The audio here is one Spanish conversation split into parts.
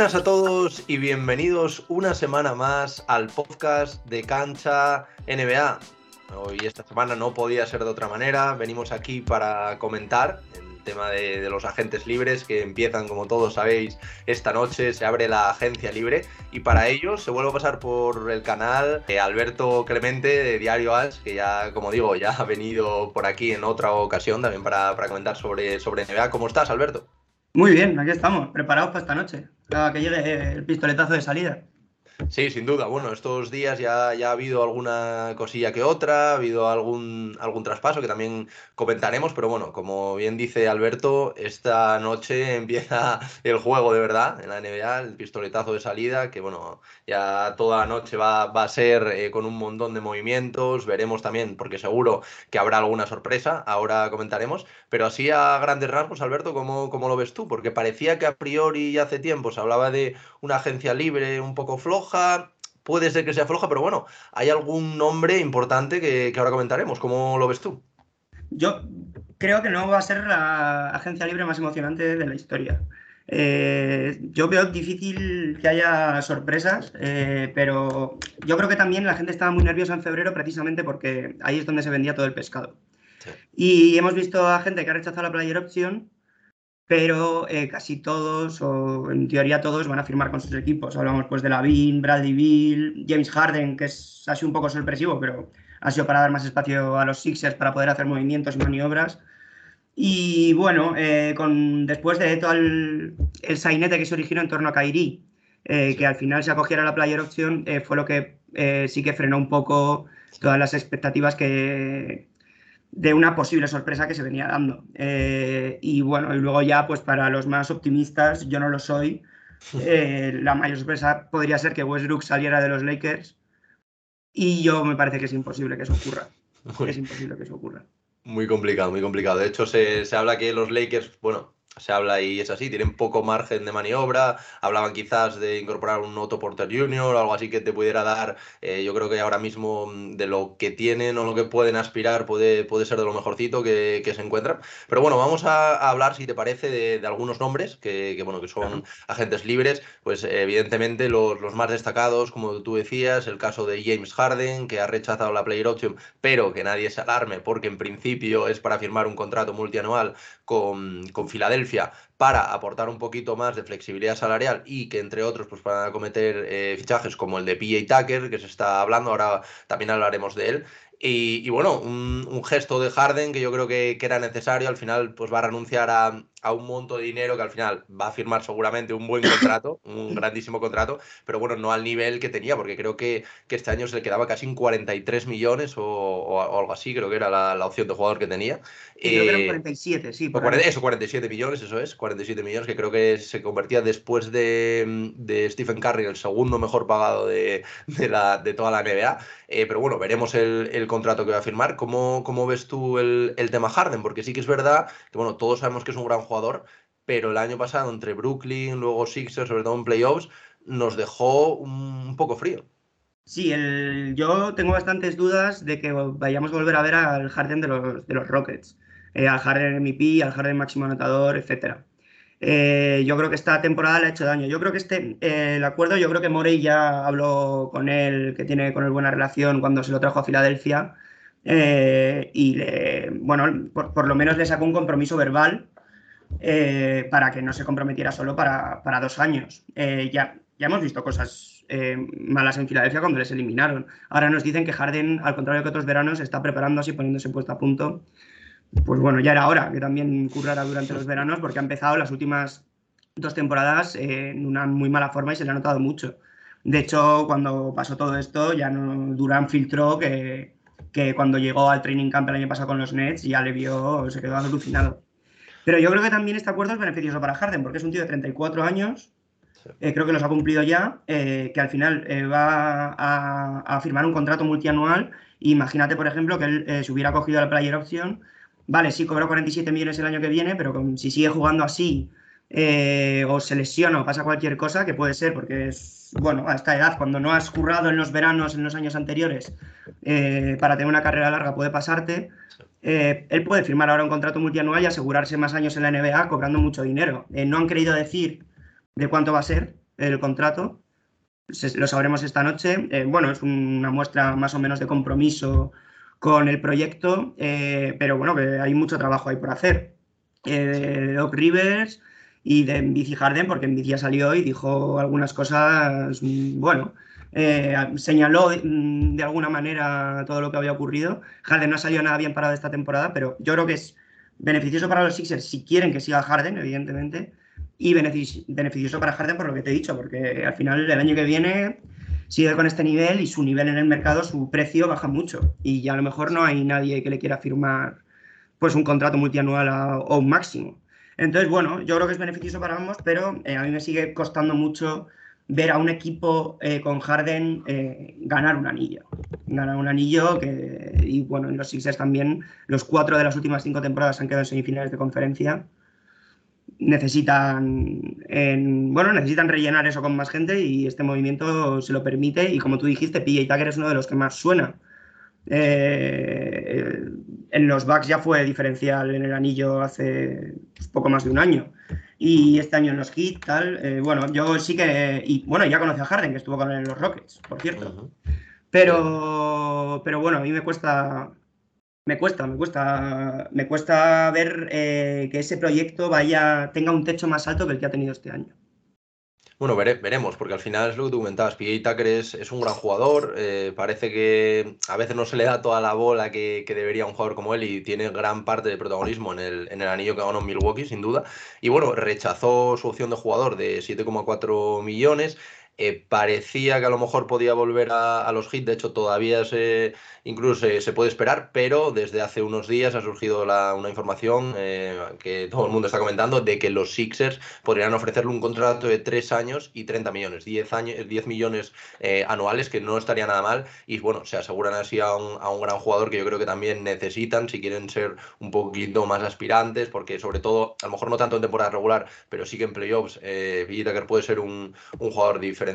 Buenas a todos y bienvenidos una semana más al podcast de Cancha NBA. Hoy esta semana no podía ser de otra manera, venimos aquí para comentar el tema de, los agentes libres que empiezan, como todos sabéis, esta noche, se abre la agencia libre y para ello se vuelve a pasar por el canal eh, Alberto Clemente de Diario As, que ya, como digo, ya ha venido por aquí en otra ocasión también para, para comentar sobre, sobre NBA. ¿Cómo estás, Alberto? Muy bien, aquí estamos, preparados para esta noche, para que llegue el pistoletazo de salida. Sí, sin duda. Bueno, estos días ya, ya ha habido alguna cosilla que otra, ha habido algún, algún traspaso que también comentaremos, pero bueno, como bien dice Alberto, esta noche empieza el juego de verdad en la NBA, el pistoletazo de salida, que bueno, ya toda la noche va, va a ser eh, con un montón de movimientos, veremos también, porque seguro que habrá alguna sorpresa, ahora comentaremos, pero así a grandes rasgos, Alberto, ¿cómo, cómo lo ves tú? Porque parecía que a priori hace tiempo se hablaba de una agencia libre un poco floja, puede ser que sea floja, pero bueno, ¿hay algún nombre importante que, ahora comentaremos? ¿Cómo lo ves tú? Yo creo que no va a ser la agencia libre más emocionante de la historia. Eh, yo veo difícil que haya sorpresas, eh, pero yo creo que también la gente estaba muy nerviosa en febrero precisamente porque ahí es donde se vendía todo el pescado. Y hemos visto a gente que ha rechazado la player option pero eh, casi todos, o en teoría todos, van a firmar con sus equipos. Hablamos pues de Lavin, Bradley Bill, James Harden, que es, ha sido un poco sorpresivo, pero ha sido para dar más espacio a los Sixers para poder hacer movimientos y maniobras. Y bueno, eh, con, después de todo el, el, sainete que se originó en torno a Kairi, eh, que al final se acogiera a la player option, fue lo que sí que frenó un poco todas las expectativas que, de una posible sorpresa que se venía dando. Eh, y bueno, y luego ya, pues para los más optimistas, yo no lo soy, eh, la mayor sorpresa podría ser que Westbrook saliera de los Lakers y yo me parece que es imposible que eso ocurra. Es imposible que eso ocurra. Muy complicado, muy complicado. De hecho, se, se habla que los Lakers, bueno, se habla y es así, tienen poco margen de maniobra, hablaban quizás de incorporar un Otto Porter Junior o algo así que te pudiera dar, eh, yo creo que ahora mismo mm, de lo que tienen o lo que pueden aspirar puede, puede ser de lo mejorcito que, se encuentran. Pero bueno, vamos a, hablar, si te parece, de, algunos nombres que, bueno, que son agentes libres, pues evidentemente los, los, más destacados, como tú decías, el caso de James Harden, que ha rechazado la player option, pero que nadie se alarme porque en principio es para firmar un contrato multianual con, Filadelfia para aportar un poquito más de flexibilidad salarial y que entre otros pues para cometer eh, fichajes como el de PJ Tucker que se está hablando, ahora también hablaremos de él. Y, bueno, un, gesto de Harden que yo creo que, era necesario, al final pues va a renunciar a, a un monto de dinero que al final va a firmar seguramente un buen contrato, un grandísimo contrato, pero bueno, no al nivel que tenía, porque creo que, que este año se le quedaba casi en 43 millones o, algo así, creo que era la, opción de jugador que tenía. creo que eran 47, sí. eso, 47 millones, eso es, 47 millones, que creo que se convertía después de, de Stephen Curry el segundo mejor pagado de, de, la, de toda la NBA. Eh, pero bueno, veremos el, el, contrato que va a firmar. ¿Cómo, cómo ves tú el, el tema Harden? Porque sí que es verdad que, bueno, todos sabemos que es un gran jugador, pero el año pasado entre Brooklyn, luego Sixers, sobre todo en playoffs, nos dejó un poco frío. Sí, el, yo tengo bastantes dudas de que vayamos a volver a ver al Harden de los, de los Rockets, eh, al Harden MVP, al Harden máximo anotador, etc. Eh, yo creo que esta temporada le ha hecho daño. Yo creo que este, eh, el acuerdo, yo creo que Morey ya habló con él, que tiene con él buena relación cuando se lo trajo a Filadelfia. y le, bueno, por, lo menos le sacó un compromiso verbal eh, para que no se comprometiera solo para, dos años. Eh, ya, ya hemos visto cosas eh, malas en Filadelfia cuando les eliminaron. Ahora nos dicen que Harden, al contrario que otros veranos, está preparando así, poniéndose puesto a punto. Pues bueno, ya era hora que también currara durante los veranos porque ha empezado las últimas dos temporadas en una muy mala forma y se le ha notado mucho. De hecho, cuando pasó todo esto, ya no Durán filtró que, que cuando llegó al training camp el año pasado con los Nets ya le vio, se quedó alucinado. Pero yo creo que también este acuerdo es beneficioso para Harden, porque es un tío de 34 años, eh, creo que los ha cumplido ya, eh, que al final eh, va a, firmar un contrato multianual. Imagínate, por ejemplo, que él se hubiera cogido la player option. Vale, sí, cobró 47 millones el año que viene, pero si sigue jugando así o se lesiona o pasa cualquier cosa, que puede ser, porque es, bueno, a esta edad, cuando no has currado en los veranos, en los años anteriores, para tener una carrera larga puede pasarte. Eh, él puede firmar ahora un contrato multianual y asegurarse más años en la NBA cobrando mucho dinero. Eh, no han querido decir de cuánto va a ser, el contrato. lo sabremos esta noche. Eh, bueno, es una muestra más o menos de compromiso con el proyecto, eh, pero bueno, que hay mucho trabajo ahí por hacer. Doc Rivers y de Bici Harden, porque Bici salió y dijo algunas cosas, bueno, eh, señaló mm, de alguna manera todo lo que había ocurrido. Harden no ha salido nada bien parado esta temporada, pero yo creo que es beneficioso para los Sixers si quieren que siga Harden, evidentemente, y beneficioso para Harden por lo que te he dicho, porque al final el año que viene sigue con este nivel y su nivel en el mercado, su precio baja mucho y ya a lo mejor no hay nadie que le quiera firmar pues un contrato multianual o un máximo. Entonces, bueno, yo creo que es beneficioso para ambos, pero eh, a mí me sigue costando mucho ver a un equipo eh, con Harden eh, ganar un anillo. Ganar un anillo y bueno, en los Sixers también, los cuatro de las últimas cinco temporadas han quedado en semifinales de conferencia. Necesitan, bueno, necesitan rellenar eso con más gente y este movimiento se lo permite. Y como tú dijiste, PJ Tucker es uno de los que más suena. En los Bucks ya fue diferencial en el anillo hace poco más de un año y este año en los Heat, tal. Eh, bueno, yo sí que. Y bueno, ya conocí a Harden, que estuvo con él en los Rockets, por cierto. Pero, pero bueno, a mí me cuesta. Me cuesta, me cuesta. Me cuesta ver eh, que ese proyecto vaya. tenga un techo más alto que el que ha tenido este año. Bueno, veremos, porque al final es lo que tú comentabas. PJ Tucker es, un gran jugador. Eh, parece que a veces no se le da toda la bola que, debería un jugador como él y tiene gran parte de protagonismo en el, en el anillo que ganó Milwaukee, sin duda. Y bueno, rechazó su opción de jugador de 7,4 millones. Eh, parecía que a lo mejor podía volver a, los hits, de hecho todavía se, incluso se, puede esperar, pero desde hace unos días ha surgido una información eh, que todo el mundo está comentando de que los Sixers podrían ofrecerle un contrato de 3 años y 30 millones, 10, años, 10 millones eh, anuales, que no estaría nada mal, y bueno, se aseguran así a un, a un, gran jugador que yo creo que también necesitan si quieren ser un poquito más aspirantes, porque sobre todo, a lo mejor no tanto en temporada regular, pero sí que en playoffs, eh, puede ser un jugador diferente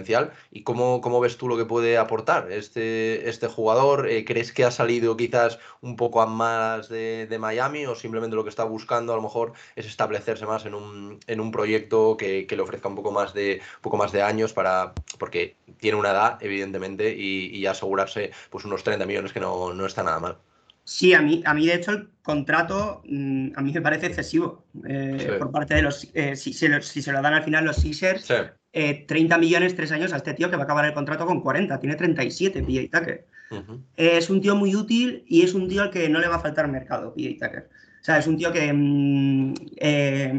¿Y cómo, cómo, ves tú lo que puede aportar este, este jugador? Eh, ¿Crees que ha salido quizás un poco a más de, Miami o simplemente lo que está buscando a lo mejor es establecerse más en un, en un proyecto que, le ofrezca un poco más de, poco más de años para, porque tiene una edad, evidentemente, y, asegurarse pues unos 30 millones que no, no está nada mal? Sí, a mí, a mí de hecho el contrato mm, a mí me parece excesivo eh, por parte de los... Eh, si, se lo dan al final los Sixers, 30 eh, millones, tres años a este tío que va a acabar el contrato con 40, tiene 37 PJ Tucker. es un tío muy útil y es un tío al que no le va a faltar mercado, PJ Tucker. O sea, es un tío que mm,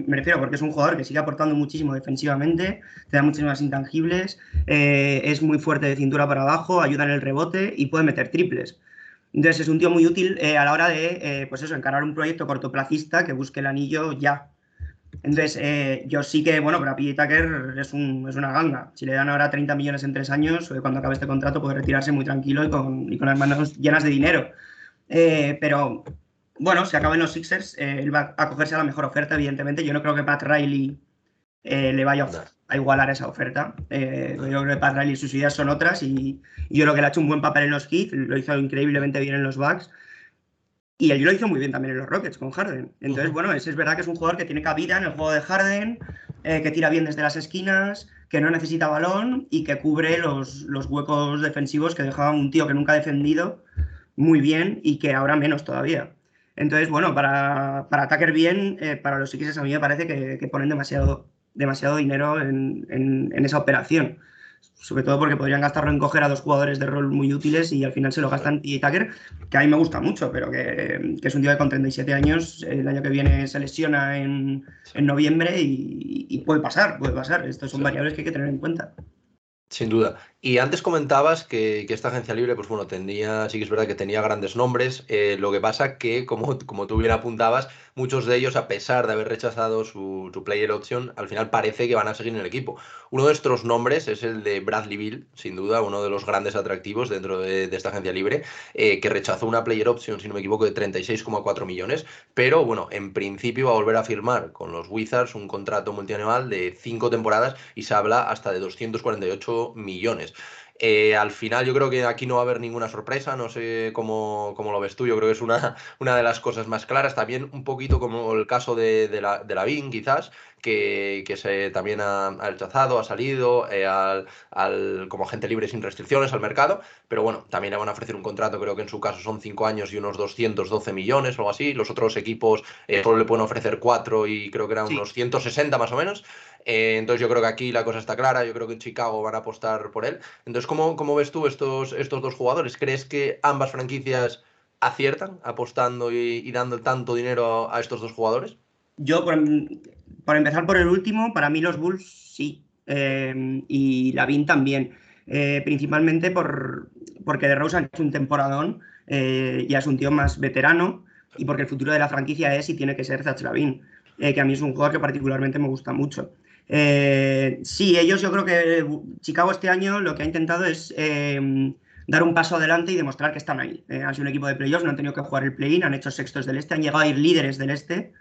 me refiero porque es un jugador que sigue aportando muchísimo defensivamente, te da muchísimas intangibles, es muy fuerte de cintura para abajo, ayuda en el rebote y puede meter triples. Entonces es un tío muy útil eh, a la hora de, eh, pues eso, encarar un proyecto cortoplacista que busque el anillo ya. Entonces eh, yo sí que, bueno, para PJ Tucker es, un, es una ganga. Si le dan ahora 30 millones en tres años, cuando acabe este contrato puede retirarse muy tranquilo y con, y con las manos llenas de dinero. pero bueno, si acaban los Sixers, él va a cogerse a la mejor oferta, evidentemente. Yo no creo que Pat Riley le vaya a igualar esa oferta. Eh, yo creo que Pat Riley sus ideas son otras y, yo creo que le ha hecho un buen papel en los Heat, lo hizo increíblemente bien en los Bucks y él lo hizo muy bien también en los Rockets con Harden. Entonces, bueno, es, es verdad que es un jugador que tiene cabida en el juego de Harden, eh, que tira bien desde las esquinas, que no necesita balón y que cubre los, los huecos defensivos que dejaba un tío que nunca ha defendido muy bien y que ahora menos todavía. Entonces, bueno, para, para Tucker bien, eh, para los Sixers a mí me parece que, que ponen demasiado, demasiado dinero en, esa operación. Sobre todo porque podrían gastarlo en coger a dos jugadores de rol muy útiles y al final se lo gastan y Tucker, que a mí me gusta mucho, pero que, es un tío de con 37 años, el año que viene se lesiona en, noviembre y, puede pasar, puede pasar. Estas son variables que hay que tener en cuenta. Sin duda. Y antes comentabas que, esta agencia libre, pues bueno, tenía, sí que es verdad que tenía grandes nombres. Eh, lo que pasa que, como, como tú bien apuntabas, muchos de ellos, a pesar de haber rechazado su, player option, al final parece que van a seguir en el equipo. Uno de estos nombres es el de Bradley Bill, sin duda, uno de los grandes atractivos dentro de, esta agencia libre, eh, que rechazó una player option, si no me equivoco, de 36,4 millones, pero bueno, en principio va a volver a firmar con los Wizards un contrato multianual de cinco temporadas y se habla hasta de 248 millones. Eh, al final yo creo que aquí no va a haber ninguna sorpresa, no sé cómo, cómo, lo ves tú, yo creo que es una, una de las cosas más claras, también un poquito como el caso de, de la, de la BIN quizás, que, que se también ha, ha, rechazado, ha salido eh, al, al, como agente libre sin restricciones al mercado, pero bueno, también le van a ofrecer un contrato, creo que en su caso son 5 años y unos 212 millones o algo así, los otros equipos eh, solo le pueden ofrecer 4 y creo que eran sí. unos 160 más o menos. Eh, entonces yo creo que aquí la cosa está clara, yo creo que en Chicago van a apostar por él. Entonces, ¿cómo, cómo ves tú estos, estos dos jugadores? ¿Crees que ambas franquicias aciertan apostando y, y dando tanto dinero a, a, estos dos jugadores? Yo, por, por, empezar por el último, para mí los Bulls sí, eh, y Lavin también, eh, principalmente por, porque DeRozan es un temporadón, eh, ya es un tío más veterano, y porque el futuro de la franquicia es y tiene que ser Zach Lavin, que a mí es un jugador que particularmente me gusta mucho. Eh, sí, ellos yo creo que Chicago este año lo que ha intentado es eh, dar un paso adelante y demostrar que están ahí. Eh, han sido un equipo de playoffs, no han tenido que jugar el play-in, han hecho sextos del este, han llegado a ir líderes del este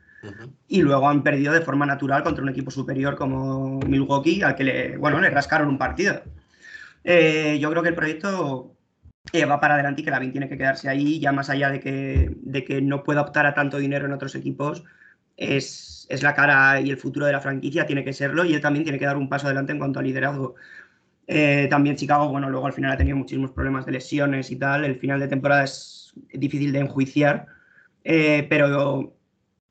y luego han perdido de forma natural contra un equipo superior como Milwaukee, al que le, bueno, le rascaron un partido. Eh, yo creo que el proyecto eh, va para adelante y que Lavin tiene que quedarse ahí, ya más allá de que, de que no pueda optar a tanto dinero en otros equipos es, es, la cara y el futuro de la franquicia, tiene que serlo, y él también tiene que dar un paso adelante en cuanto a liderazgo. Eh, también Chicago, bueno, luego al final ha tenido muchísimos problemas de lesiones y tal, el final de temporada es difícil de enjuiciar, eh, pero,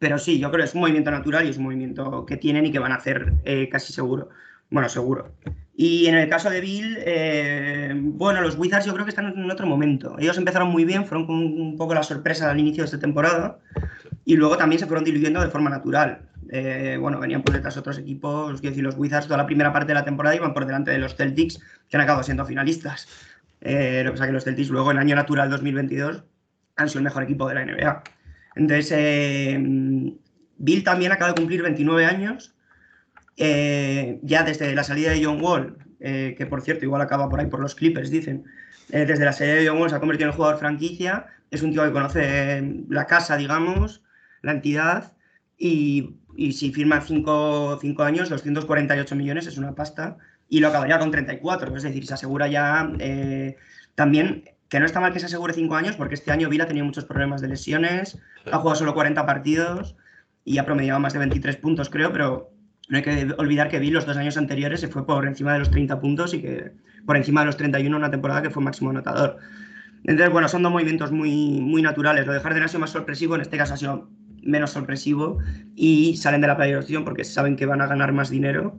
pero sí, yo creo que es un movimiento natural y es un movimiento que tienen y que van a hacer eh, casi seguro. Bueno, seguro. Y en el caso de Bill, eh, bueno, los Wizards yo creo que están en otro momento. Ellos empezaron muy bien, fueron un poco la sorpresa al inicio de esta temporada y luego también se fueron diluyendo de forma natural. Eh, bueno, venían por detrás otros equipos, quiero decir, los Wizards toda la primera parte de la temporada iban por delante de los Celtics, que han acabado siendo finalistas. Lo que pasa que los Celtics luego en año natural 2022 han sido el mejor equipo de la NBA. Entonces, eh, Bill también acaba de cumplir 29 años, eh, ya desde la salida de John Wall, que por cierto igual acaba por ahí por los Clippers, dicen, desde la salida de John Wall se ha convertido en jugador franquicia, es un tío que conoce la casa, digamos, la entidad y, si firma 5 años, 248 millones es una pasta y lo acabaría con 34, es decir, se asegura ya eh, también que no está mal que se asegure 5 años porque este año Vila ha tenido muchos problemas de lesiones, ha jugado solo 40 partidos y ha promediado más de 23 puntos creo, pero no hay que olvidar que Bill los dos años anteriores se fue por encima de los 30 puntos y que por encima de los 31 una temporada que fue máximo anotador. Entonces, bueno, son dos movimientos muy, muy naturales. Lo de Harden ha sido más sorpresivo, en este caso ha sido menos sorpresivo y salen de la playoff porque saben que van a ganar más dinero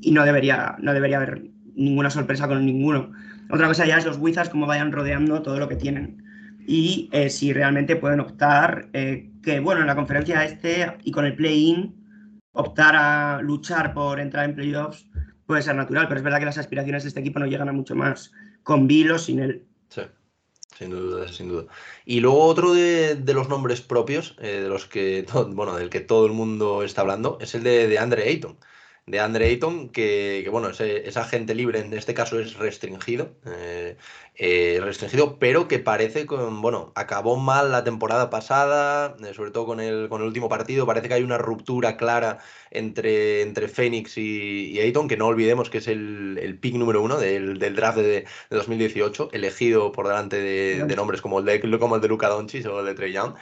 y no debería, no debería haber ninguna sorpresa con ninguno. Otra cosa ya es los Wizards cómo vayan rodeando todo lo que tienen y eh, si realmente pueden optar, eh, que bueno, en la conferencia este y con el play-in, optar a luchar por entrar en playoffs puede ser natural, pero es verdad que las aspiraciones de este equipo no llegan a mucho más con Bill o sin él. Sí. Sin duda, sin duda. Y luego otro de, los nombres propios, eh, de los que, bueno, del que todo el mundo está hablando, es el de, de Andre Ayton. De Andre Ayton, que, que bueno, es, es, agente libre, en este caso es restringido, eh, eh, restringido, pero que parece con, bueno, acabó mal la temporada pasada, eh, sobre todo con el, con el último partido, parece que hay una ruptura clara entre, entre Phoenix y, y Ayton, que no olvidemos que es el, el pick número uno del, del draft de, de, 2018, elegido por delante de, de nombres como el de, como el de Luka Doncic o el de Trey Young,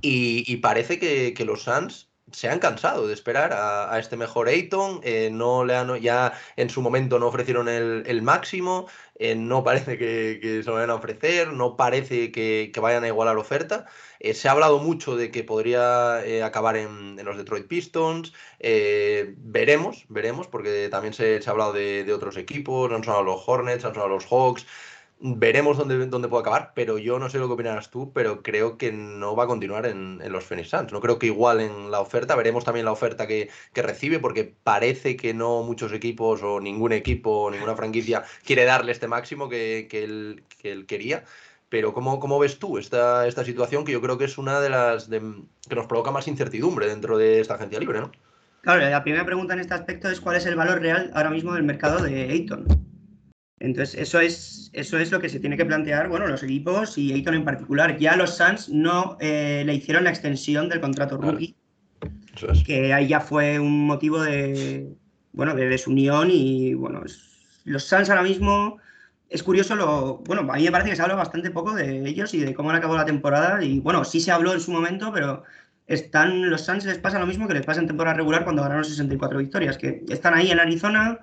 y, y parece que, que los Suns se han cansado de esperar a, este mejor Ayton, eh, no le han, ya en su momento no ofrecieron el, máximo, eh, no parece que, se lo vayan a ofrecer, no parece que, vayan a igualar oferta. Eh, se ha hablado mucho de que podría acabar en, los Detroit Pistons, veremos, veremos, porque también se, se ha hablado de, de, otros equipos, han sonado los Hornets, han sonado los Hawks, Veremos dónde, dónde puede acabar, pero yo no sé lo que opinarás tú, pero creo que no va a continuar en, en los Phoenix Suns. No creo que igualen la oferta. Veremos también la oferta que, que, recibe, porque parece que no muchos equipos o ningún equipo o ninguna franquicia quiere darle este máximo que, que, él, que él quería. Pero ¿cómo, ¿cómo, ves tú esta, esta situación que yo creo que es una de las de, que nos provoca más incertidumbre dentro de esta agencia libre, ¿no? Claro, la primera pregunta en este aspecto es cuál es el valor real ahora mismo del mercado de Ayton. Entonces, eso es, eso es lo que se tiene que plantear, bueno, los equipos y Ayton en particular. Ya los Suns no eh, le hicieron la extensión del contrato rookie, es. que ahí ya fue un motivo de, bueno, de desunión y, bueno, es, los Suns ahora mismo es curioso lo. Bueno, a mí me parece que se habla bastante poco de ellos y de cómo han acabado la temporada. Y bueno, sí se habló en su momento, pero están los Suns les pasa lo mismo que les pasa en temporada regular cuando ganaron 64 victorias, que están ahí en Arizona,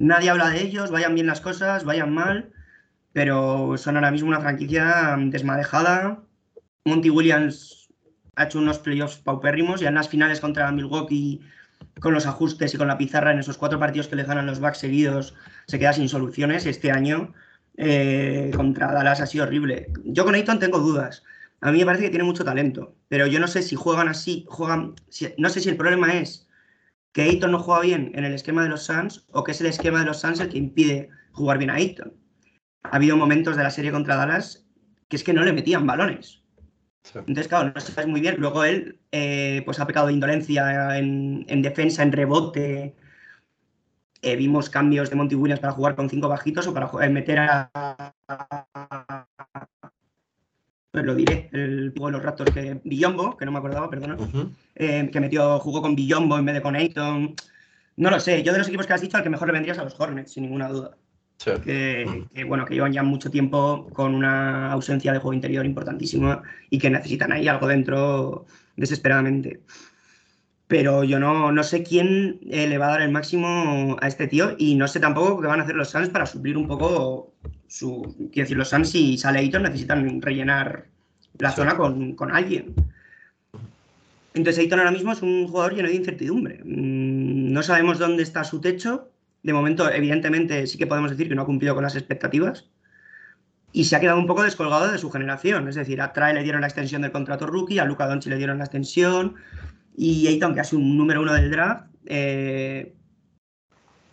nadie habla de ellos, vayan bien las cosas, vayan mal, pero son ahora mismo una franquicia desmadejada. Monty Williams ha hecho unos playoffs paupérrimos y en las finales contra Milwaukee con los ajustes y con la pizarra en esos cuatro partidos que le ganan los Bucks seguidos se queda sin soluciones. Este año eh, contra Dallas ha sido horrible. Yo con Ayton tengo dudas. A mí me parece que tiene mucho talento, pero yo no sé si juegan así, juegan, no sé si el problema es que Ayton no juega bien en el esquema de los Suns o que es el esquema de los Suns el que impide jugar bien a Ayton. Ha habido momentos de la serie contra Dallas que es que no le metían balones. Entonces, claro, no sabes muy bien. Luego él eh, pues ha pecado de indolencia en, defensa, en rebote. Eh, vimos cambios de Monty Williams para jugar con cinco bajitos o para meter a, pues lo diré, el juego de los Raptors que Billombo, que no me acordaba, perdona, eh, que metió, jugó con Billombo en vez de con Ayton. No lo sé, yo de los equipos que has dicho, al que mejor le vendrías a los Hornets, sin ninguna duda. Que, bueno, que llevan ya mucho tiempo con una ausencia de juego interior importantísima y que necesitan ahí algo dentro desesperadamente. Pero yo no, no sé quién eh, le va a dar el máximo a este tío y no sé tampoco qué van a hacer los Suns para suplir un poco su. Quiero decir, los Suns, si sale Ayton, necesitan rellenar la zona con, alguien. Entonces, Ayton ahora mismo es un jugador lleno de incertidumbre. Mm, no sabemos dónde está su techo. De momento, evidentemente, sí que podemos decir que no ha cumplido con las expectativas. Y se ha quedado un poco descolgado de su generación. Es decir, a Trae le dieron la extensión del contrato rookie, a Luca Doncic le dieron la extensión. Y Ayton, que ha sido un número uno del draft, eh,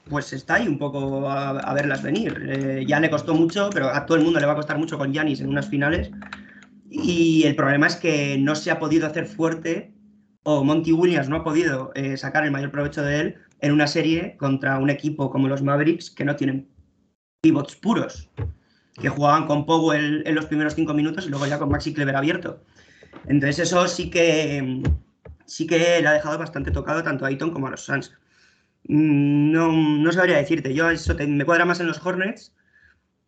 pues está ahí un poco a, verlas venir. Eh, ya le costó mucho, pero a todo el mundo le va a costar mucho con Yanis en unas finales. Y el problema es que no se ha podido hacer fuerte, o Monty Williams no ha podido eh, sacar el mayor provecho de él en una serie contra un equipo como los Mavericks que no tienen pivots puros, que jugaban con Powell en los primeros cinco minutos y luego ya con Maxi Clever abierto. Entonces eso sí que sí que le ha dejado bastante tocado tanto a Ayton como a los Suns. Mm, no, no sabría decirte. Yo eso me cuadra más en los Hornets,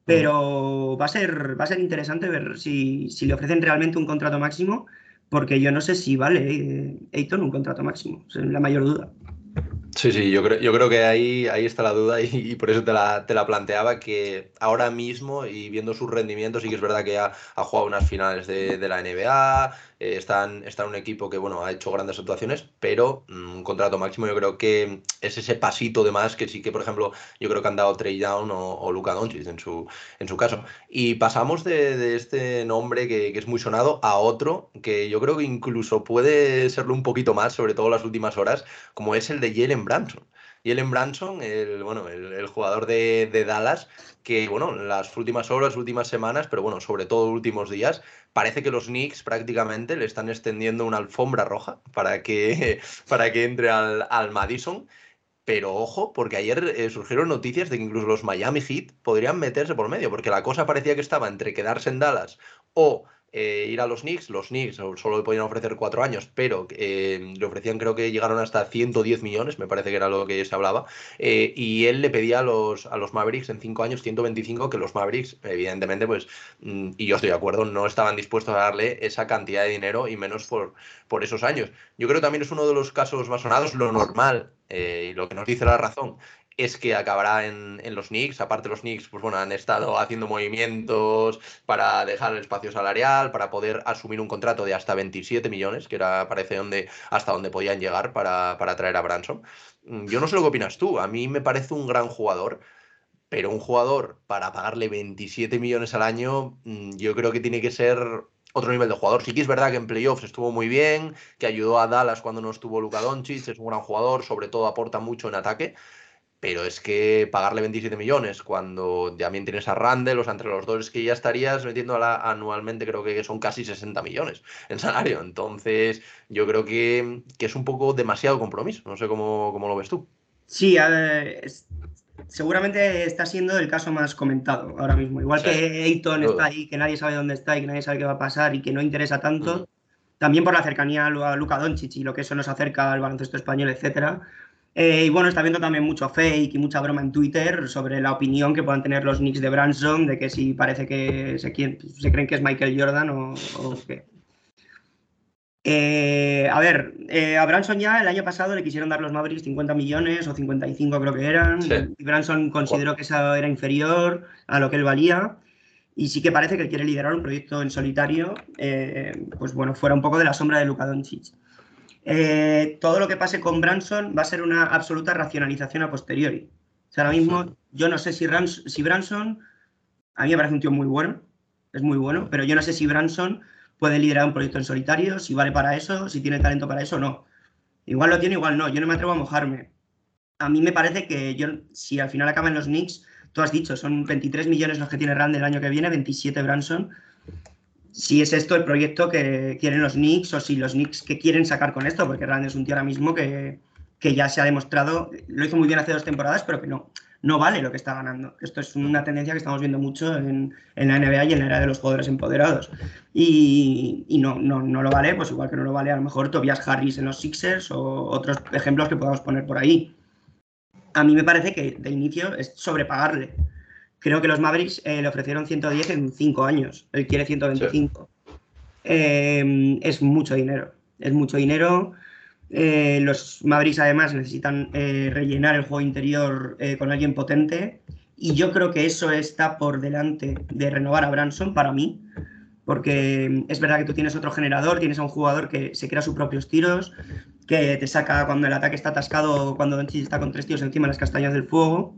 pero va a ser, va a ser interesante ver si, le ofrecen realmente un contrato máximo, porque yo no sé si vale Ayton un contrato máximo. Es la mayor duda. Sí, sí, yo creo, yo creo que ahí, ahí está la duda y, por eso te la, te la, planteaba que ahora mismo y viendo sus rendimientos sí que es verdad que ha, ha jugado unas finales de, de la NBA, eh, están, está un equipo que bueno, ha hecho grandes actuaciones, pero mm, un contrato máximo yo creo que es ese pasito de más que sí que, por ejemplo, yo creo que han dado Trey Down o, o Luka Doncic en su, en su caso. Y pasamos de, este nombre que, es muy sonado a otro que yo creo que incluso puede serlo un poquito más, sobre todo las últimas horas, como es el de Jalen Branson. Jalen Branson, el, bueno, el, jugador de, de, Dallas, que bueno, las últimas horas, últimas semanas, pero bueno, sobre todo últimos días, parece que los Knicks prácticamente le están extendiendo una alfombra roja para que, para que entre al, al Madison. Pero ojo, porque ayer eh, surgieron noticias de que incluso los Miami Heat podrían meterse por medio, porque la cosa parecía que estaba entre quedarse en Dallas o eh, ir a los Knicks. Los Knicks solo le podían ofrecer cuatro años, pero eh, le ofrecían, creo que llegaron hasta 110 millones, me parece que era lo que se hablaba. Eh, y él le pedía a los, a los Mavericks en cinco años 125, que los Mavericks, evidentemente, pues, mm, y yo estoy de acuerdo, no estaban dispuestos a darle esa cantidad de dinero y menos por, por esos años. Yo creo que también es uno de los casos más sonados, lo normal, y lo que nos dice la razón, es que acabará en, los Knicks. Aparte, los Knicks pues, bueno, han estado haciendo movimientos para dejar el espacio salarial, para poder asumir un contrato de hasta 27 millones, que era, parece, donde, hasta donde podían llegar para, para traer a Branson. Mm, yo no sé lo que opinas tú. A mí me parece un gran jugador. Pero un jugador para pagarle 27 millones al año, mm, yo creo que tiene que ser otro nivel de jugador. Sí que es verdad que en playoffs estuvo muy bien, que ayudó a Dallas cuando no estuvo Luka Doncic, es un gran jugador, sobre todo aporta mucho en ataque, pero es que pagarle 27 millones cuando también tienes a Randall, o sea, entre los dos es que ya estarías metiendo anualmente, creo que son casi 60 millones en salario. Entonces, yo creo que, es un poco demasiado compromiso. No sé cómo, lo ves tú. Sí, seguramente está siendo el caso más comentado ahora mismo. Igual que Ayton está ahí, que nadie sabe dónde está y que nadie sabe qué va a pasar y que no interesa tanto. También por la cercanía a Luca Doncic y lo que eso nos acerca al baloncesto español, etcétera Eh, y bueno, está viendo también mucho fake y mucha broma en Twitter sobre la opinión que puedan tener los Knicks de Branson, de que si parece que se, se creen que es Michael Jordan o, qué. Eh, a ver, eh, a Branson ya el año pasado le quisieron dar los Mavericks 50 millones o 55 creo que eran. Y Branson consideró que eso era inferior a lo que él valía. Y sí que parece que quiere liderar un proyecto en solitario, pues bueno, fuera un poco de la sombra de Luka Doncic. Eh, todo lo que pase con Branson va a ser una absoluta racionalización a posteriori. O sea, ahora mismo yo no sé si, si Branson, a mí me parece un tío muy bueno, es muy bueno, pero yo no sé si Branson puede liderar un proyecto en solitario, si vale para eso, si tiene talento para eso o no. Igual lo tiene, igual no, yo no me atrevo a mojarme. A mí me parece que yo, si al final acaban los Knicks, tú has dicho, son 23 millones los que tiene Rand el año que viene, 27 Branson si es esto el proyecto que quieren los Knicks o si los Knicks que quieren sacar con esto, porque Rand es un tío ahora mismo que, ya se ha demostrado, lo hizo muy bien hace dos temporadas, pero que no, no vale lo que está ganando. Esto es una tendencia que estamos viendo mucho en, la NBA y en la era de los jugadores empoderados. Y, no, no, no, lo vale, pues igual que no lo vale a lo mejor Tobias Harris en los Sixers o otros ejemplos que podamos poner por ahí. A mí me parece que de inicio es sobrepagarle. Creo que los Mavericks eh, le ofrecieron 110 en 5 años. Él quiere 125. Em, es mucho dinero. Es mucho dinero. Eh, los Mavericks además necesitan eh, rellenar el juego interior con alguien potente. Y yo creo que eso está por delante de renovar a Branson para mí. Porque em, es verdad que tú tienes otro generador, tienes a un jugador que se crea sus propios tiros, que te saca cuando el ataque está atascado, cuando Doncic está con tres tiros encima de las castañas del fuego.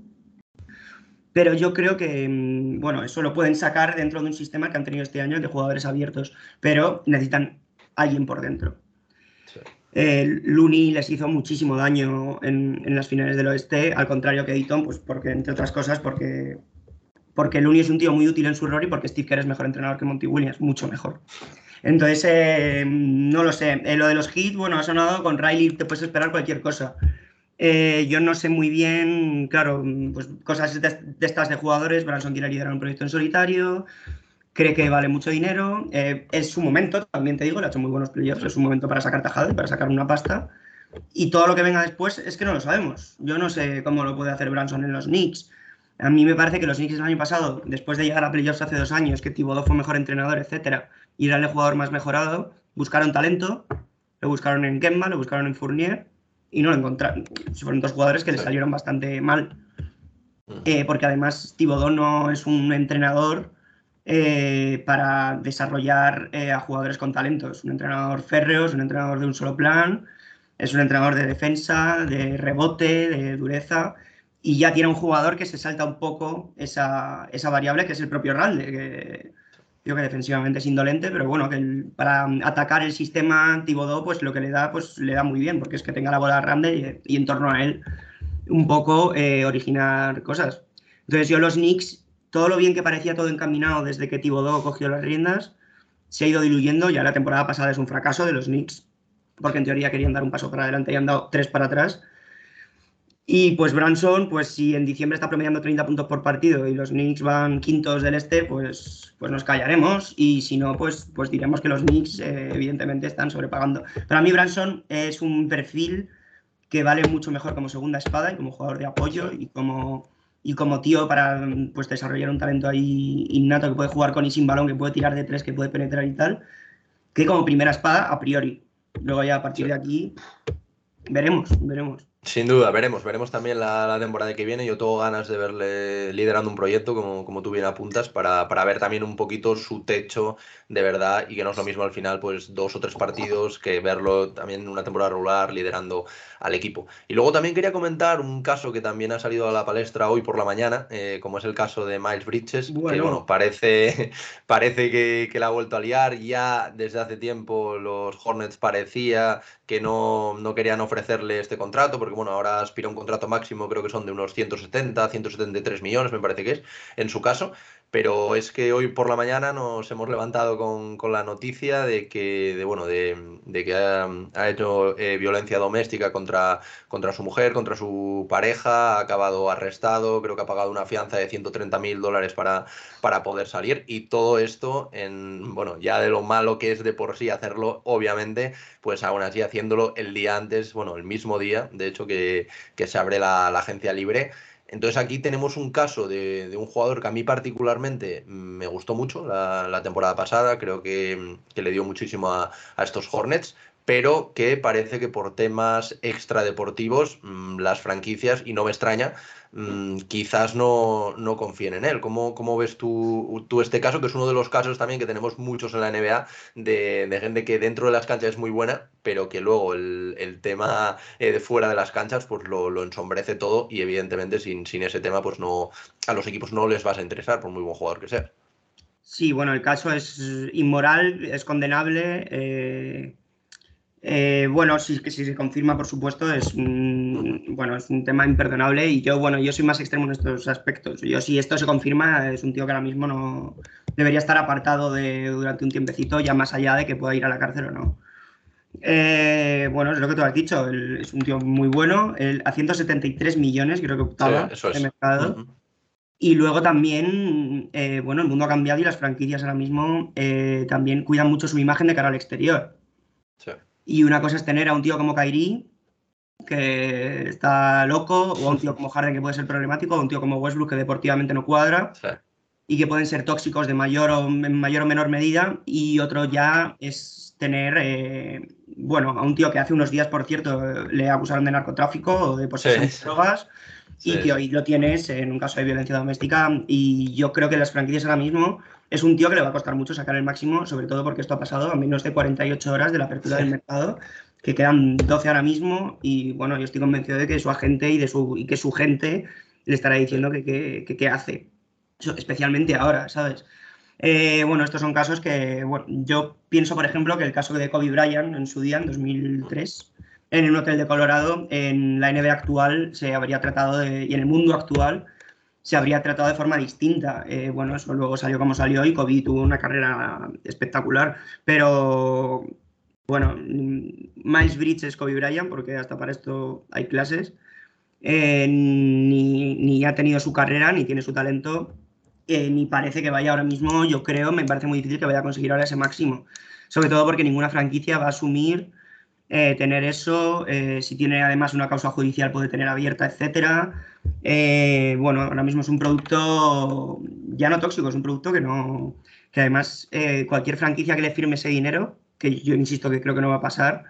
Pero yo creo que, mm, bueno, eso lo pueden sacar dentro de un sistema que han tenido este año de jugadores abiertos, pero necesitan alguien por dentro. Sí. Looney les hizo muchísimo daño en, las finales del oeste, al contrario que Dayton, pues porque, entre otras cosas, porque, porque Looney es un tío muy útil en su rol y porque Steve Kerr es mejor entrenador que Monty Williams, mucho mejor. Entonces, eh, no lo sé. Eh, lo de los hits, bueno, ha sonado con Riley, te puedes esperar cualquier cosa. Eh, yo no sé muy bien, claro, pues cosas de, estas de jugadores. Branson quiere liderar un proyecto en solitario, cree que vale mucho dinero. Eh, es su momento, también te digo, le ha hecho muy buenos playoffs, es su momento para sacar tajada y para sacar una pasta. Y todo lo que venga después es que no lo sabemos. Yo no sé cómo lo puede hacer Branson en los Knicks. A mí me parece que los Knicks el año pasado, después de llegar a playoffs hace dos años, que Thibodeau fue mejor entrenador, etcétera, y era el jugador más mejorado, buscaron talento, lo buscaron en Kemba, lo buscaron en Fournier, y no lo encontraron. Fueron dos jugadores que le salieron bastante mal. Mm. Eh, porque además Thibodeau no es un entrenador eh, para desarrollar eh, a jugadores con talento. Es un entrenador férreo, es un entrenador de un solo plan, es un entrenador de defensa, de rebote, de dureza. Y ya tiene un jugador que se salta un poco esa, esa variable que es el propio Ralde, que Creo que defensivamente es indolente, pero bueno, que para atacar el sistema Tibodó, pues lo que le da, pues le da muy bien, porque es que tenga la bola grande y, en torno a él un poco eh, originar cosas. Entonces yo los Knicks, todo lo bien que parecía todo encaminado desde que Tibodó cogió las riendas, se ha ido diluyendo. Ya la temporada pasada es un fracaso de los Knicks, porque en teoría querían dar un paso para adelante y han dado tres para atrás. Y pues Branson, pues si en diciembre está promediando 30 puntos por partido y los Knicks van quintos del este, pues, pues nos callaremos. Y si no, pues, pues diremos que los Knicks eh, evidentemente están sobrepagando. Para mí Branson es un perfil que vale mucho mejor como segunda espada y como jugador de apoyo y como, y como tío para pues, desarrollar un talento ahí innato que puede jugar con y sin balón, que puede tirar de tres, que puede penetrar y tal, que como primera espada a priori. Luego ya a partir de aquí veremos, veremos. Sin duda, veremos, veremos también la, temporada que viene. Yo tengo ganas de verle liderando un proyecto, como, como tú bien apuntas, para, para, ver también un poquito su techo de verdad y que no es lo mismo al final, pues dos o tres partidos que verlo también en una temporada regular liderando al equipo. Y luego también quería comentar un caso que también ha salido a la palestra hoy por la mañana, eh, como es el caso de Miles Bridges, que bueno, parece, parece que, que la ha vuelto a liar. Ya desde hace tiempo los Hornets parecía que no, no querían ofrecerle este contrato porque bueno, ahora aspira a un contrato máximo, creo que son de unos 170, 173 millones, me parece que es, en su caso. Pero es que hoy por la mañana nos hemos levantado con, la noticia de que, de, bueno, de, que ha, hecho eh, violencia doméstica contra, contra su mujer, contra su pareja, ha acabado arrestado, creo que ha pagado una fianza de 130 mil dólares para, para poder salir y todo esto en, bueno, ya de lo malo que es de por sí hacerlo, obviamente, pues aún así haciéndolo el día antes, bueno, el mismo día, de hecho, que, se abre la agencia libre. Entonces aquí tenemos un caso de, un jugador que a mí particularmente me gustó mucho la, temporada pasada, creo que, le dio muchísimo a, estos Hornets, pero que parece que por temas extradeportivos mm, las franquicias, y no me extraña, Mm, quizás no, no, confíen en él. ¿Cómo, cómo ves tú, tú, este caso, que es uno de los casos también que tenemos muchos en la NBA, de, gente que dentro de las canchas es muy buena, pero que luego el, tema eh, de fuera de las canchas pues lo, ensombrece todo y evidentemente sin, sin ese tema pues no a los equipos no les vas a interesar, por muy buen jugador que sea. Sí, bueno, el caso es inmoral, es condenable. Eh, eh, bueno, si, si se confirma, por supuesto, es un, bueno, es un tema imperdonable y yo, bueno, yo soy más extremo en estos aspectos. Yo, si esto se confirma, es un tío que ahora mismo no debería estar apartado de, durante un tiempecito, ya más allá de que pueda ir a la cárcel o no. Eh, bueno, es lo que tú has dicho, es un tío muy bueno, a 173 millones, creo que octava de mercado. Y luego también, eh, bueno, el mundo ha cambiado y las franquicias ahora mismo también cuidan mucho su imagen de cara al exterior. Sí. Y una cosa es tener a un tío como Kairi, que está loco, o a un tío como Harden, que puede ser problemático, o a un tío como Westbrook, que deportivamente no cuadra, y que pueden ser tóxicos de mayor o, en mayor o menor medida. Y otro ya es tener, eh, bueno, a un tío que hace unos días, por cierto, le acusaron de narcotráfico o de posesión de drogas. Y que hoy lo tienes en un caso de violencia doméstica. Y yo creo que las franquicias ahora mismo es un tío que le va a costar mucho sacar el máximo, sobre todo porque esto ha pasado a menos de 48 horas de la apertura del mercado, que quedan 12 ahora mismo y bueno, yo estoy convencido de que su agente y, de su, y que su gente le estará diciendo que qué hace, especialmente ahora, ¿sabes? Eh, bueno, estos son casos que, bueno, yo pienso, por ejemplo, que el caso de Kobe Bryant en su día, en 2003, en un hotel de Colorado, en la NBA actual se habría tratado de, y en el mundo actual, se habría tratado de forma distinta. Eh, bueno, eso luego salió como salió y Kobe tuvo una carrera espectacular, pero bueno, Miles Bridges, Kobe Bryant, porque hasta para esto hay clases, eh, ni, ha tenido su carrera, ni tiene su talento, eh, ni parece que vaya ahora mismo, yo creo, me parece muy difícil que vaya a conseguir ahora ese máximo. Sobre todo porque ninguna franquicia va a asumir tener eso, si tiene además una causa judicial puede tener abierta, etcétera. Eh, bueno, ahora mismo es un producto ya no tóxico, es un producto que no. que además eh, cualquier franquicia que le firme ese dinero, que yo insisto que creo que no va a pasar,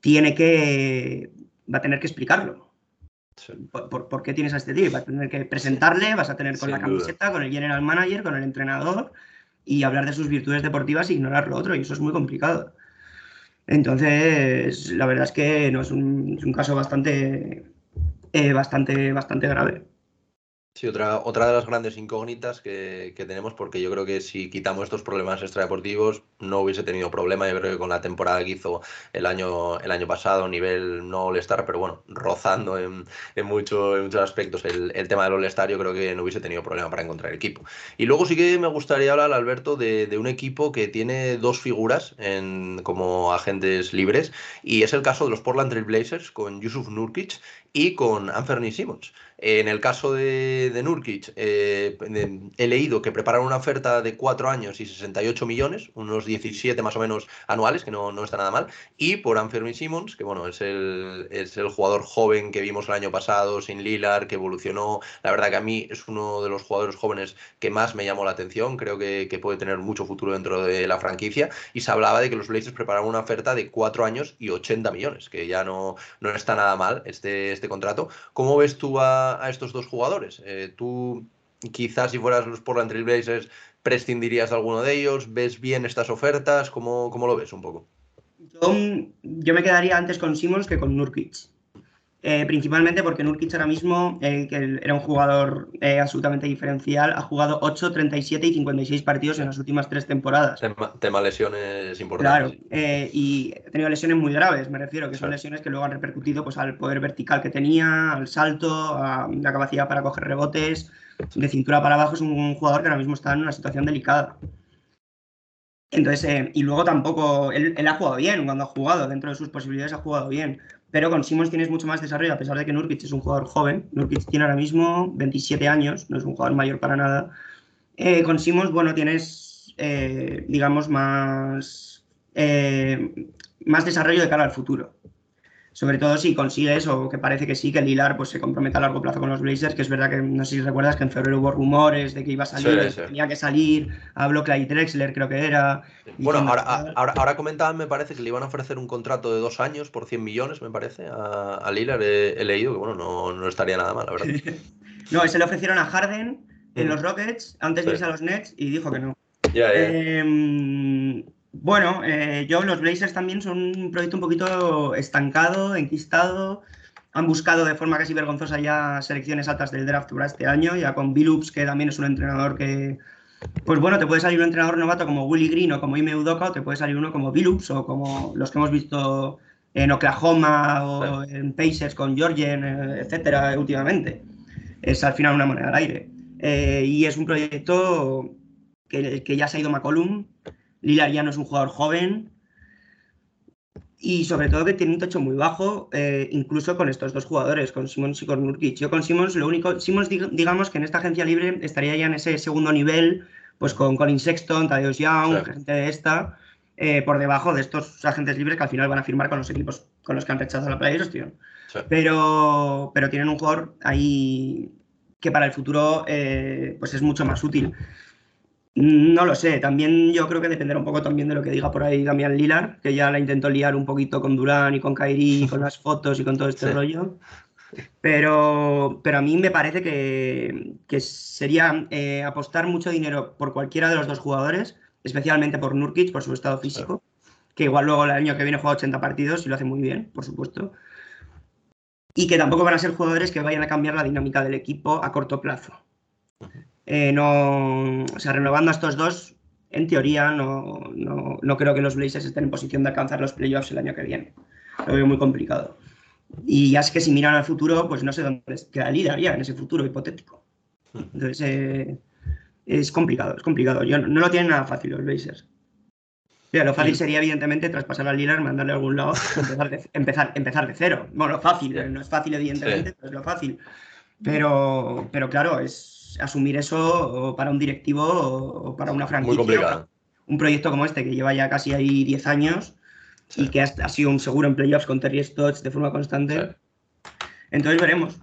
tiene que. va a tener que explicarlo. Por, qué tienes a este tío? Va a tener que presentarle, vas a tener con la camiseta, con el general manager, con el entrenador y hablar de sus virtudes deportivas e ignorar lo otro, y eso es muy complicado. Entonces, la verdad es que no es un, es un caso bastante eh, bastante, bastante grave. Sí, otra, otra de las grandes incógnitas que, tenemos, porque yo creo que si quitamos estos problemas extradeportivos, no hubiese tenido problema. Yo creo que con la temporada que hizo el año, el año pasado, nivel no All-Star, pero bueno, rozando en, en, mucho, en muchos aspectos el, tema del All-Star, yo creo que no hubiese tenido problema para encontrar equipo. Y luego sí que me gustaría hablar, Alberto, de, de un equipo que tiene dos figuras en, como agentes libres, y es el caso de los Portland Trail Blazers con Yusuf Nurkic y con Anthony Simmons. En el caso de, Nurkic, eh, he leído que preparan una oferta de 4 años y 68 millones, unos 17 más o menos anuales, que no, no está nada mal. Y por Anthony Simmons, que bueno, es el, es el jugador joven que vimos el año pasado sin Lilar, que evolucionó. La verdad que a mí es uno de los jugadores jóvenes que más me llamó la atención. Creo que, que puede tener mucho futuro dentro de la franquicia. Y se hablaba de que los Blazers preparaban una oferta de 4 años y 80 millones, que ya no, no está nada mal este, este contrato. ¿Cómo ves tú a estos dos jugadores? Eh, ¿Tú quizás si fueras los Portland Trail Blazers prescindirías de alguno de ellos? ¿Ves bien estas ofertas? ¿Cómo, cómo lo ves un poco? Yo, me quedaría antes con Simmons que con Nurkic. Eh, principalmente porque Nurkic ahora mismo, eh, que era un jugador eh, absolutamente diferencial, ha jugado 8, 37 y 56 partidos en las últimas tres temporadas. Tema, lesiones importantes. Claro, y ha tenido lesiones muy graves, me refiero, que son lesiones que luego han repercutido pues, al poder vertical que tenía, al salto, a la capacidad para coger rebotes. De cintura para abajo es un jugador que ahora mismo está en una situación delicada. Entonces, y luego tampoco, él, él, ha jugado bien cuando ha jugado, dentro de sus posibilidades ha jugado bien, pero con Simmons tienes mucho más desarrollo, a pesar de que Nurkic es un jugador joven. Nurkic tiene ahora mismo 27 años, no es un jugador mayor para nada. Eh, con Simmons, bueno, tienes, eh, digamos, más, eh, más desarrollo de cara al futuro sobre todo si consigues, o que parece que sí, que Lilar pues, se comprometa a largo plazo con los Blazers, que es verdad que no sé si recuerdas que en febrero hubo rumores de que iba a salir, tenía que salir, habló Clay Drexler, creo que era. Bueno, ahora, ahora, ahora, comentaban, me parece, que le iban a ofrecer un contrato de dos años por 100 millones, me parece, a, a Lillard. He, leído que, bueno, no, no, estaría nada mal, la verdad. no, se le ofrecieron a Harden en los Rockets antes de irse a los Nets y dijo que no. Eh, bueno, eh, yo, los Blazers también son un proyecto un poquito estancado, enquistado. Han buscado de forma casi vergonzosa ya selecciones altas del draft para este año, ya con Billups, que también es un entrenador que, pues bueno, te puede salir un entrenador novato como Willy Green o como Ime Udoka, o te puede salir uno como Billups o como los que hemos visto en Oklahoma o en Pacers con Georgian, eh, etcétera, últimamente. Es al final una moneda al aire. Eh, y es un proyecto que, que ya se ha ido McCollum, Lillard ya no es un jugador joven y sobre todo que tiene un techo muy bajo, eh, incluso con estos dos jugadores, con Simmons y con Nurkic. Yo con Simmons, lo único, Simmons digamos que en esta agencia libre estaría ya en ese segundo nivel, pues con Colin Sexton, Tadeusz Young, gente de esta, eh, por debajo de estos agentes libres que al final van a firmar con los equipos con los que han rechazado la playa sí. Pero, pero tienen un jugador ahí que para el futuro eh, pues es mucho más útil. No lo sé, también yo creo que dependerá un poco también de lo que diga por ahí Damián Lilar, que ya la intentó liar un poquito con Durán y con Kairi, con las fotos y con todo este rollo. Pero, pero a mí me parece que, sería eh, apostar mucho dinero por cualquiera de los dos jugadores, especialmente por Nurkic, por su estado físico, que igual luego el año que viene juega 80 partidos y lo hace muy bien, por supuesto. Y que tampoco van a ser jugadores que vayan a cambiar la dinámica del equipo a corto plazo. Eh, no, o sea, renovando a estos dos, en teoría no, no, creo que los Blazers estén en posición de alcanzar los playoffs el año que viene. Lo veo muy complicado. Y ya es que si miran al futuro, pues no sé dónde queda líder ya en ese futuro hipotético. Entonces, eh, es complicado, es complicado. Yo, no, lo tienen nada fácil los Blazers. lo fácil sería, evidentemente, traspasar al líder, mandarle a algún lado, empezar de, empezar, empezar de cero. Bueno, lo fácil, no es fácil, evidentemente, pero es lo fácil. Pero, pero claro, es, asumir eso para un directivo o para una franquicia. Muy complicado. Un proyecto como este que lleva ya casi ahí 10 años y que ha, sido un seguro en playoffs con Terry Stotts de forma constante. Entonces veremos.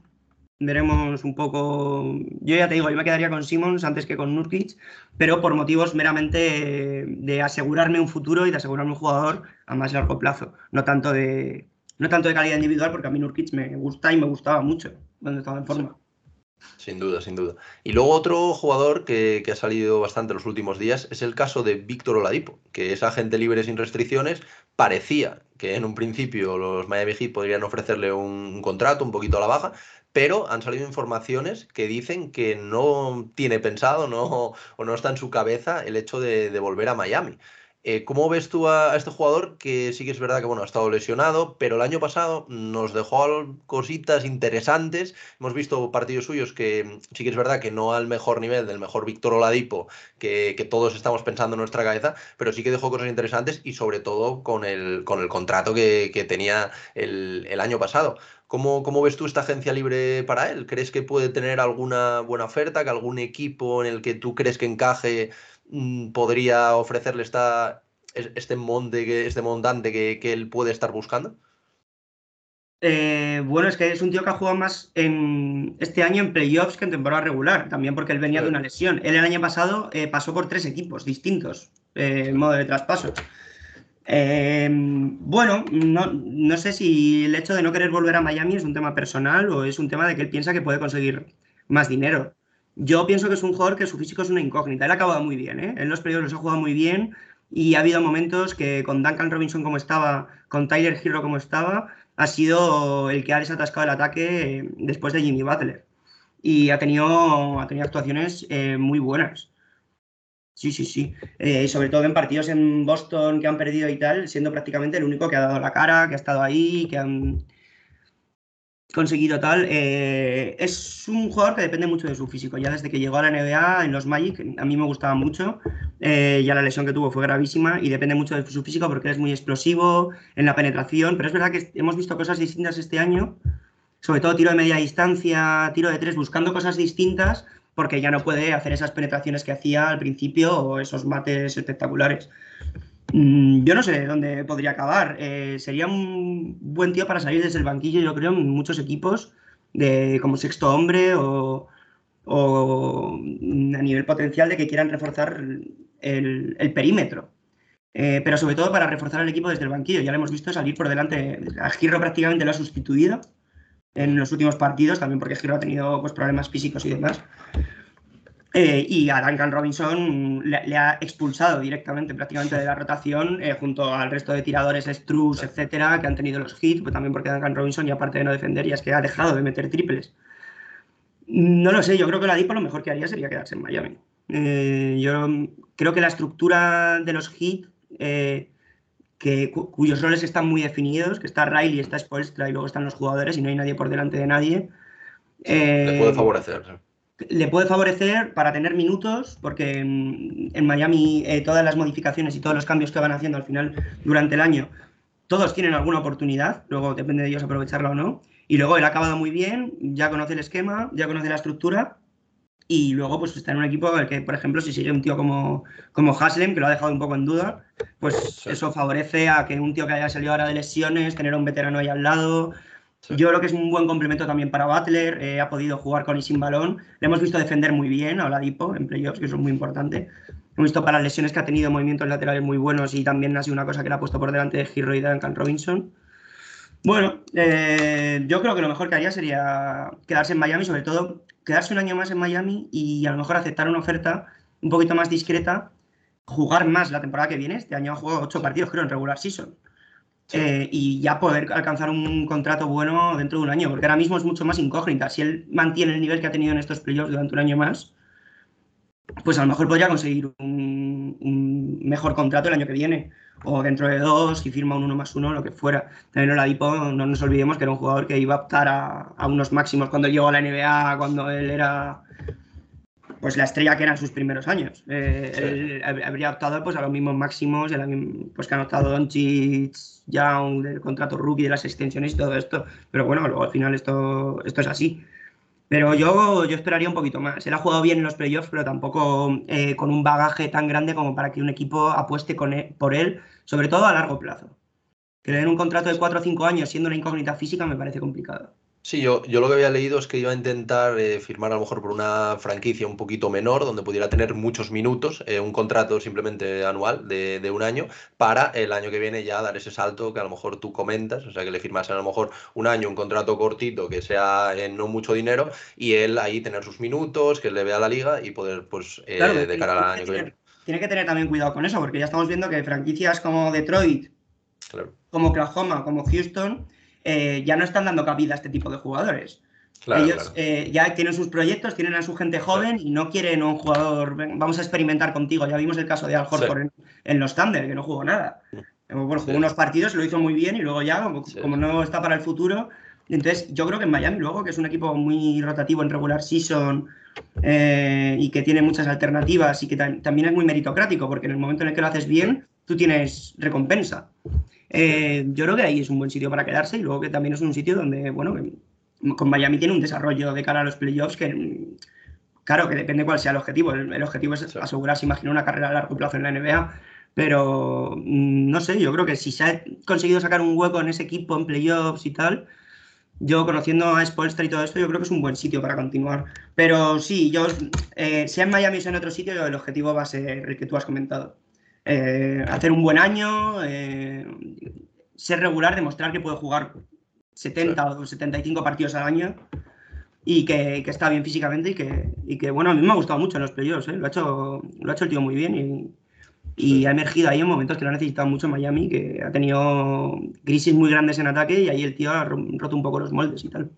Veremos un poco. Yo ya te digo, yo me quedaría con Simmons antes que con Nurkic, pero por motivos meramente de asegurarme un futuro y de asegurarme un jugador a más largo plazo. No tanto de, no tanto de calidad individual, porque a mí Nurkic me gusta y me gustaba mucho cuando estaba en forma. Sin duda, sin duda. Y luego otro jugador que, ha salido bastante los últimos días es el caso de Víctor Oladipo, que es agente libre sin restricciones. Parecía que en un principio los Miami Heat podrían ofrecerle un, contrato un poquito a la baja, pero han salido informaciones que dicen que no tiene pensado no, o no está en su cabeza el hecho de volver a Miami. Eh, ¿Cómo ves tú a, este jugador que sí que es verdad que bueno, ha estado lesionado, pero el año pasado nos dejó cositas interesantes? Hemos visto partidos suyos que mm, sí que es verdad que no al mejor nivel del mejor Víctor Oladipo que, todos estamos pensando en nuestra cabeza, pero sí que dejó cosas interesantes y sobre todo con el, con el contrato que, tenía el, año pasado. ¿Cómo, ¿Cómo, ves tú esta agencia libre para él? ¿Crees que puede tener alguna buena oferta, que algún equipo en el que tú crees que encaje podría ofrecerle esta, este monte, este montante que, él puede estar buscando? Eh, bueno, es que es un tío que ha jugado más en este año en playoffs que en temporada regular, también porque él venía de una lesión. Él el año pasado eh, pasó por tres equipos distintos eh, en modo de traspaso. bueno, no, no, sé si el hecho de no querer volver a Miami es un tema personal o es un tema de que él piensa que puede conseguir más dinero. Yo pienso que es un jugador que su físico es una incógnita. Él ha acabado muy bien, ¿eh? En los periodos los ha jugado muy bien y ha habido momentos que con Duncan Robinson como estaba, con Tyler Hero como estaba, ha sido el que ha desatascado el ataque eh, después de Jimmy Butler. Y ha tenido, ha tenido actuaciones eh, muy buenas. Sí, sí, sí. Eh, sobre todo en partidos en Boston que han perdido y tal, siendo prácticamente el único que ha dado la cara, que ha estado ahí, que han conseguido tal. Eh, es un jugador que depende mucho de su físico. Ya desde que llegó a la NBA en los Magic, a mí me gustaba mucho. Eh, ya la lesión que tuvo fue gravísima y depende mucho de su físico porque es muy explosivo en la penetración. Pero es verdad que hemos visto cosas distintas este año, sobre todo tiro de media distancia, tiro de tres, buscando cosas distintas porque ya no puede hacer esas penetraciones que hacía al principio o esos mates espectaculares. Mm, yo no sé dónde podría acabar. Eh, sería un buen tío para salir desde el banquillo, yo creo, en muchos equipos, de, como sexto hombre o, a nivel potencial de que quieran reforzar el, perímetro. Eh, pero sobre todo para reforzar el equipo desde el banquillo. Ya lo hemos visto salir por delante. A Giro prácticamente lo ha sustituido en los últimos partidos, también porque Giro ha tenido pues, problemas físicos y demás. Eh, y a Duncan Robinson le, ha expulsado directamente prácticamente de la rotación eh, junto al resto de tiradores, Struz, etcétera, que han tenido los hits, pues también porque Duncan Robinson, y aparte de no defender, ya es que ha dejado de meter triples. No lo sé, yo creo que la DIPO lo mejor que haría sería quedarse en Miami. Eh, yo creo que la estructura de los hits, que, cuyos roles están muy definidos, que está Riley, está Spolstra y luego están los jugadores y no hay nadie por delante de nadie. le puede favorecer le puede favorecer para tener minutos, porque en, Miami eh, todas las modificaciones y todos los cambios que van haciendo al final durante el año, todos tienen alguna oportunidad, luego depende de ellos aprovecharla o no. Y luego él ha acabado muy bien, ya conoce el esquema, ya conoce la estructura. Y luego, pues está en un equipo el que, por ejemplo, si sigue un tío como, como Haslem, que lo ha dejado un poco en duda, pues eso favorece a que un tío que haya salido ahora de lesiones, tener a un veterano ahí al lado, yo creo que es un buen complemento también para Butler. Eh, ha podido jugar con y sin balón. Le hemos visto defender muy bien a Oladipo en playoffs, que eso es muy importante. Hemos visto para las lesiones que ha tenido movimientos laterales muy buenos y también ha sido una cosa que le ha puesto por delante de Hero y Duncan Robinson. Bueno, eh, yo creo que lo mejor que haría sería quedarse en Miami, sobre todo quedarse un año más en Miami y a lo mejor aceptar una oferta un poquito más discreta, jugar más la temporada que viene. Este año ha jugado ocho partidos, creo, en regular season. Eh, y ya poder alcanzar un contrato bueno dentro de un año, porque ahora mismo es mucho más incógnita. Si él mantiene el nivel que ha tenido en estos playoffs durante un año más, pues a lo mejor podría conseguir un, mejor contrato el año que viene, o dentro de dos, si firma un uno más uno, lo que fuera. También Oladipo, no nos olvidemos que era un jugador que iba a optar a, a unos máximos cuando llegó a la NBA, cuando él era pues la estrella que eran sus primeros años. Eh, habría optado pues, a los mismos máximos, pues que han optado Doncic, Young, del contrato rookie, de las extensiones y todo esto. Pero bueno, luego al final esto, esto es así. Pero yo, yo esperaría un poquito más. Él ha jugado bien en los playoffs, pero tampoco eh, con un bagaje tan grande como para que un equipo apueste con por él, sobre todo a largo plazo. Que le den un contrato de 4 o 5 años siendo una incógnita física me parece complicado. Sí, yo, yo lo que había leído es que iba a intentar eh, firmar a lo mejor por una franquicia un poquito menor, donde pudiera tener muchos minutos, eh, un contrato simplemente anual de, de, un año, para el año que viene ya dar ese salto que a lo mejor tú comentas, o sea, que le firmasen a lo mejor un año, un contrato cortito, que sea en no mucho dinero, y él ahí tener sus minutos, que le vea la liga y poder, pues, eh, de cara al año que viene. Tiene que tener también cuidado con eso, porque ya estamos viendo que franquicias como Detroit, como Oklahoma, como Houston, eh, ya no están dando cabida a este tipo de jugadores. Ellos eh, ya tienen sus proyectos, tienen a su gente joven y no quieren un jugador, vamos a experimentar contigo. Ya vimos el caso de Al Horford en, los Thunder, que no jugó nada. Bueno, jugó unos partidos, lo hizo muy bien y luego ya, como, no está para el futuro. Entonces, yo creo que en Miami, luego, que es un equipo muy rotativo en regular season eh, y que tiene muchas alternativas y que también es muy meritocrático, porque en el momento en el que lo haces bien, tú tienes recompensa. Eh, yo creo que ahí es un buen sitio para quedarse y luego que también es un sitio donde, bueno, con Miami tiene un desarrollo de cara a los playoffs que, claro, que depende cuál sea el objetivo. El, objetivo es asegurarse, imagino, una carrera a largo plazo en la NBA, pero mm, no sé, yo creo que si se ha conseguido sacar un hueco en ese equipo en playoffs y tal, yo conociendo a Spolstra y todo esto, yo creo que es un buen sitio para continuar. Pero sí, yo, eh, sea en Miami o en otro sitio, el objetivo va a ser el que tú has comentado. Eh, hacer un buen año, eh, ser regular, demostrar que puede jugar 70 o 75 partidos al año y que, está bien físicamente y que, y que, bueno, a mí me ha gustado mucho en los playoffs, ¿eh? lo, ha hecho, lo ha hecho el tío muy bien y, Y ha emergido ahí en momentos que lo ha necesitado mucho Miami, que ha tenido crisis muy grandes en ataque y ahí el tío ha roto un poco los moldes y tal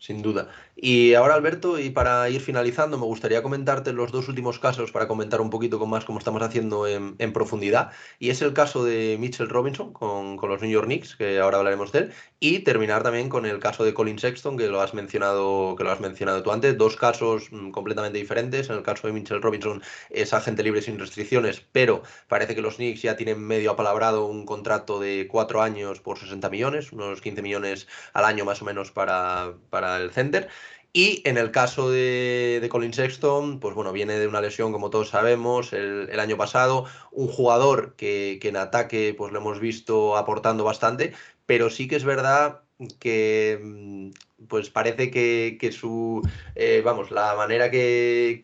sin duda. Y ahora, Alberto, y para ir finalizando, me gustaría comentarte los dos últimos casos para comentar un poquito con más cómo estamos haciendo en, profundidad. Y es el caso de Mitchell Robinson con, los New York Knicks, que ahora hablaremos de él, y terminar también con el caso de Colin Sexton, que lo has mencionado, que lo has mencionado tú antes. Dos casos mm, completamente diferentes. En el caso de Mitchell Robinson es agente libre sin restricciones, pero parece que los Knicks ya tienen medio apalabrado un contrato de cuatro años por 60 millones, unos 15 millones al año más o menos para, para el center. Y en el caso de, Colin Sexton, pues bueno, viene de una lesión, como todos sabemos, el, año pasado. Un jugador que, en ataque, pues lo hemos visto aportando bastante, pero sí que es verdad que mm, pues parece que, su eh, vamos la manera que,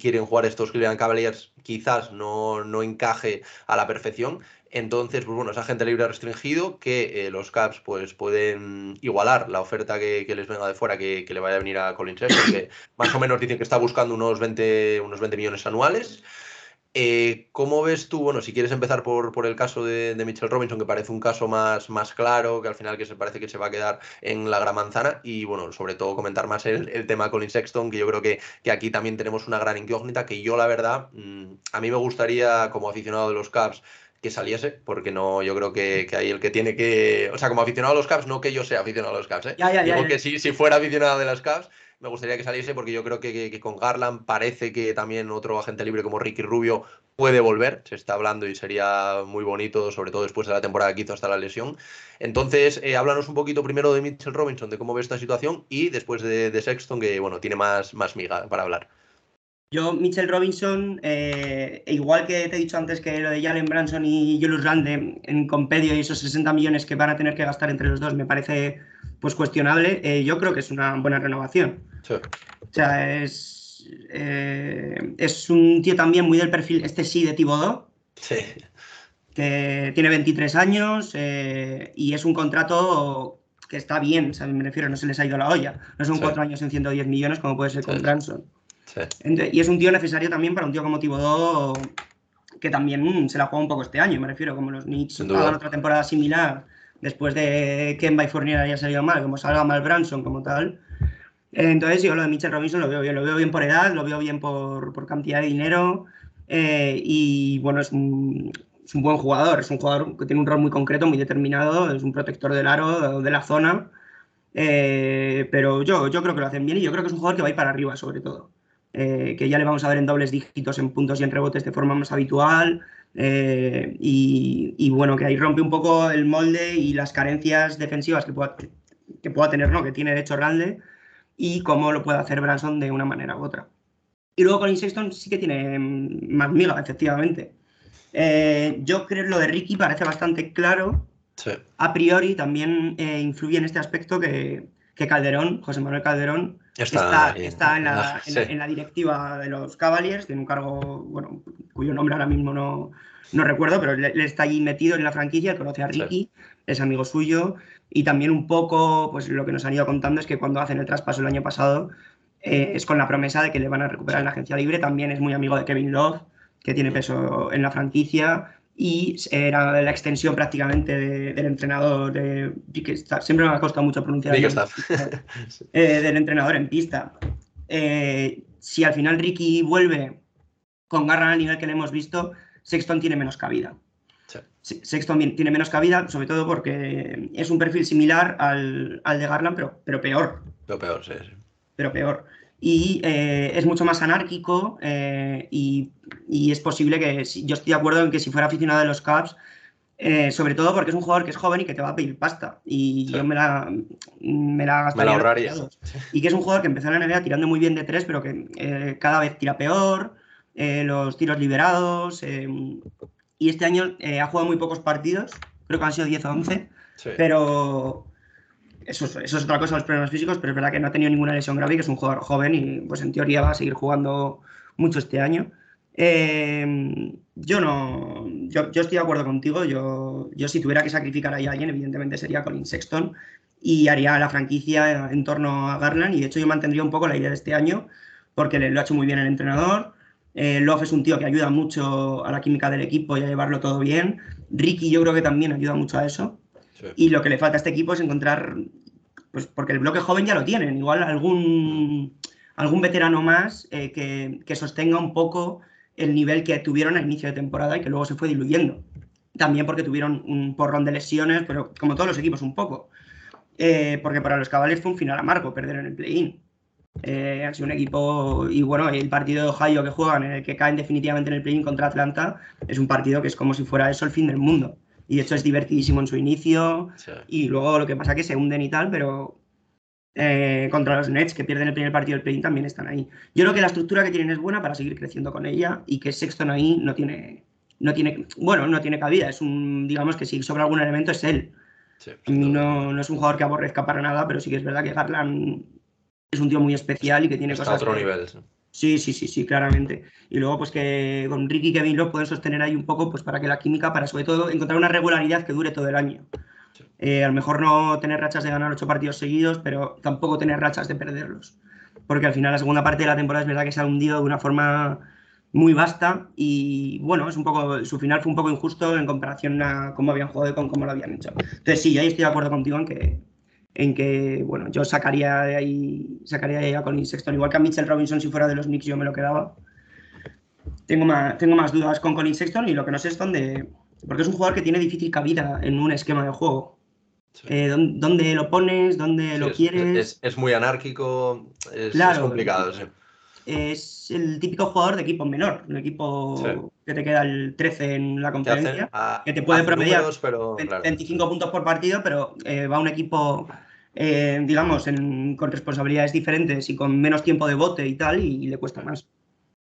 quieren jugar estos Cleveland Cavaliers quizás no, no encaje a la perfección entonces, pues bueno, es agente libre restringido que eh, los Caps pues pueden igualar la oferta que, les venga de fuera que, le vaya a venir a Colin Sexton, que más o menos dicen que está buscando unos 20, unos 20 millones anuales. Eh, ¿Cómo ves tú, bueno, si quieres empezar por, por el caso de, Mitchell Robinson, que parece un caso más, más claro, que al final que se parece que se va a quedar en la gran manzana, y bueno, sobre todo comentar más el, el tema Colin Sexton, que yo creo que, que, aquí también tenemos una gran incógnita, que yo la verdad, mm, a mí me gustaría, como aficionado de los Caps, que saliese, porque no, yo creo que, que ahí el que tiene que. O sea, como aficionado a los Caps, no que yo sea aficionado a los Caps, ¿eh? Digo que si, si fuera aficionado de las Caps, me gustaría que saliese, porque yo creo que, que, con Garland parece que también otro agente libre como Ricky Rubio puede volver. Se está hablando y sería muy bonito, sobre todo después de la temporada que hizo hasta la lesión. Entonces, eh, háblanos un poquito primero de Mitchell Robinson, de cómo ve esta situación, y después de, de Sexton, que bueno, tiene más, más miga para hablar. Yo, Mitchell Robinson, eh, igual que te he dicho antes que lo de Jalen Branson y Julius Randle en compedio y esos 60 millones que van a tener que gastar entre los dos me parece pues cuestionable, eh, yo creo que es una buena renovación. O sea, es, eh, es un tío también muy del perfil, este sí, de Thibodeau. Sí. Que tiene 23 años y es un contrato que está bien, me refiero, no se les ha ido la olla. No son cuatro años en 110 millones como puede ser con Branson y es un tío necesario también para un tío como Tibodó que también se la juega un poco este año, me refiero, como los Knicks hagan otra temporada similar después de que Kemba y Fournier haya salido mal, como salga mal Branson como tal. Entonces yo lo de Mitchell Robinson lo veo bien, lo veo bien por edad, lo veo bien por, por cantidad de dinero eh, y bueno, es un, es un, buen jugador, es un jugador que tiene un rol muy concreto, muy determinado, es un protector del aro, de la zona, eh, pero yo, yo creo que lo hacen bien y yo creo que es un jugador que va a ir para arriba sobre todo. Eh, que ya le vamos a ver en dobles dígitos en puntos y en rebotes de forma más habitual. Eh, y, bueno, que ahí rompe un poco el molde y las carencias defensivas que pueda, que pueda tener, ¿no? Que tiene de hecho y cómo lo puede hacer Branson de una manera u otra. Y luego con Sexton sí que tiene más miga, efectivamente. Eh, yo creo que lo de Ricky parece bastante claro. A priori también influye en este aspecto que, que Calderón, José Manuel Calderón, está, está, en, la, en, la, directiva de los Cavaliers, tiene un cargo, bueno, cuyo nombre ahora mismo no, no recuerdo, pero le, está allí metido en la franquicia, conoce a Ricky, es amigo suyo, y también un poco, pues lo que nos han ido contando es que cuando hacen el traspaso el año pasado, eh, es con la promesa de que le van a recuperar en la agencia libre, también es muy amigo de Kevin Love, que tiene peso en la franquicia, y era la extensión prácticamente del entrenador de siempre me ha costado mucho pronunciar eh, del entrenador en pista. Eh, si al final Ricky vuelve con garra al nivel que le hemos visto Sexton tiene menos cabida. Sexton tiene menos cabida sobre todo porque es un perfil similar al, de Garland pero, pero peor. Pero peor sí, sí. pero peor y eh, es mucho más anárquico eh, y, es posible que yo estoy de acuerdo en que si fuera aficionado de los Caps, eh, sobre todo porque es un jugador que es joven y que te va a pedir pasta y yo me la, me la gastaría. Y que es un jugador que empezó en la NBA tirando muy bien de tres, pero que cada vez tira peor, los tiros liberados. y este año ha jugado muy pocos partidos, creo que han sido 10 o 11, pero eso, es otra cosa, los problemas físicos, pero es verdad que no ha tenido ninguna lesión grave y que es un jugador joven y pues en teoría va a seguir jugando mucho este año. Eh, yo no, yo, estoy de acuerdo contigo. Yo, yo si tuviera que sacrificar a alguien, evidentemente sería Colin Sexton y haría la franquicia en torno a Garland. Y de hecho yo mantendría un poco la idea de este año porque lo ha hecho muy bien el entrenador. Eh, Love es un tío que ayuda mucho a la química del equipo y a llevarlo todo bien. Ricky yo creo que también ayuda mucho a eso. Y lo que le falta a este equipo es encontrar, pues porque el bloque joven ya lo tienen, igual algún, algún veterano más eh, que, que, sostenga un poco el nivel que tuvieron al inicio de temporada y que luego se fue diluyendo. También porque tuvieron un porrón de lesiones, pero como todos los equipos un poco. Eh, porque para los cabales fue un final amargo perder en el play-in. Eh, sido un equipo, y bueno, el partido de Ohio que juegan, en el que caen definitivamente en el play-in contra Atlanta, es un partido que es como si fuera eso el fin del mundo. Y de hecho es divertidísimo en su inicio, y luego lo que pasa es que se hunden y tal, pero eh, contra los Nets, que pierden el primer partido del play-in, también están ahí. Yo creo que la estructura que tienen es buena para seguir creciendo con ella, y que Sexton ahí no tiene, no tiene, bueno, no tiene cabida, es un, digamos que si sobra algún elemento es él. no, no es un jugador que aborrezca para nada, pero sí que es verdad que Garland es un tío muy especial y que tiene Está cosas. a otro nivel. Sí. sí, sí, sí, claramente. Y luego, pues que con Ricky y Kevin lo pueden sostener ahí un poco, pues para que la química, para sobre todo encontrar una regularidad que dure todo el año. Eh, a lo mejor no tener rachas de ganar ocho partidos seguidos, pero tampoco tener rachas de perderlos. Porque al final la segunda parte de la temporada es verdad que se ha hundido de una forma muy vasta y bueno, es un poco, su final fue un poco injusto en comparación a cómo habían jugado y con cómo lo habían hecho. Entonces sí, ahí estoy de acuerdo contigo en que, en que, bueno, yo sacaría de ahí, sacaría de ahí a Colin Sexton, igual que a Mitchell Robinson si fuera de los Knicks yo me lo quedaba. Tengo más, tengo más dudas con Colin Sexton y lo que no sé es dónde, porque es un jugador que tiene difícil cabida en un esquema de juego. Eh, ¿dónde, lo pones? ¿Dónde lo quieres? Es, muy anárquico, es, es complicado, sí es el típico jugador de equipo menor, un equipo que te queda el 13 en la conferencia, que te puede promediar 25 puntos por partido, pero eh, va un equipo, eh, digamos, con responsabilidades diferentes y con menos tiempo de bote y tal, y le cuesta más.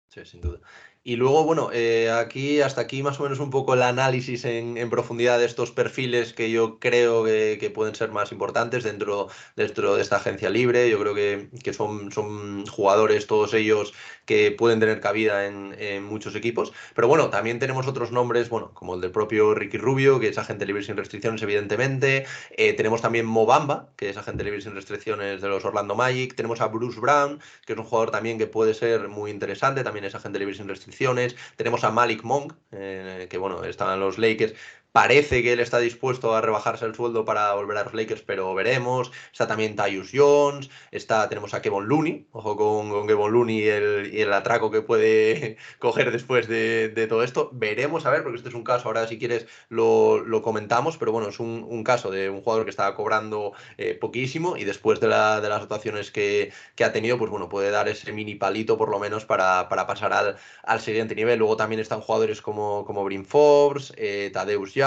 Sí, sin duda. Y luego, bueno, eh, aquí hasta aquí más o menos un poco el análisis en, profundidad de estos perfiles que yo creo que, pueden ser más importantes dentro, dentro de esta agencia libre. Yo creo que, que son, son jugadores todos ellos que pueden tener cabida en, muchos equipos. Pero bueno, también tenemos otros nombres, bueno, como el del propio Ricky Rubio, que es agente libre sin restricciones, evidentemente. Eh, tenemos también Mobamba, que es agente libre sin restricciones de los Orlando Magic. Tenemos a Bruce Brown, que es un jugador también que puede ser muy interesante, también es agente libre sin restricciones. Tenemos a Malik Monk, eh, que bueno, está en los Lakers, Parece que él está dispuesto a rebajarse el sueldo para volver a los Lakers, pero veremos. Está también Tyus Jones, está, tenemos a Kevin Looney, ojo con, con Kevin Looney y el, atraco que puede coger después de, todo esto. Veremos, a ver, porque este es un caso, ahora si quieres lo, lo comentamos, pero bueno, es un, caso de un jugador que estaba cobrando eh, poquísimo y después de, la, de las actuaciones que, que, ha tenido, pues bueno, puede dar ese mini palito por lo menos para, para pasar al, siguiente nivel. Luego también están jugadores como, como Brin Forbes, eh, Tadeusz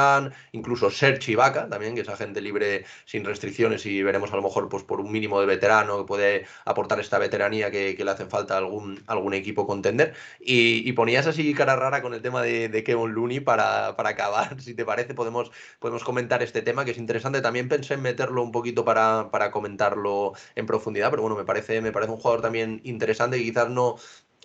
incluso Serge Ibaka también, que es agente libre sin restricciones y veremos a lo mejor pues, por un mínimo de veterano que puede aportar esta veteranía que, le hace falta a algún, algún equipo contender. Y, ponías así cara rara con el tema de, de Kevin Looney para, para, acabar. Si te parece, podemos, podemos comentar este tema que es interesante. También pensé en meterlo un poquito para, para comentarlo en profundidad, pero bueno, me parece, me parece un jugador también interesante que quizás no,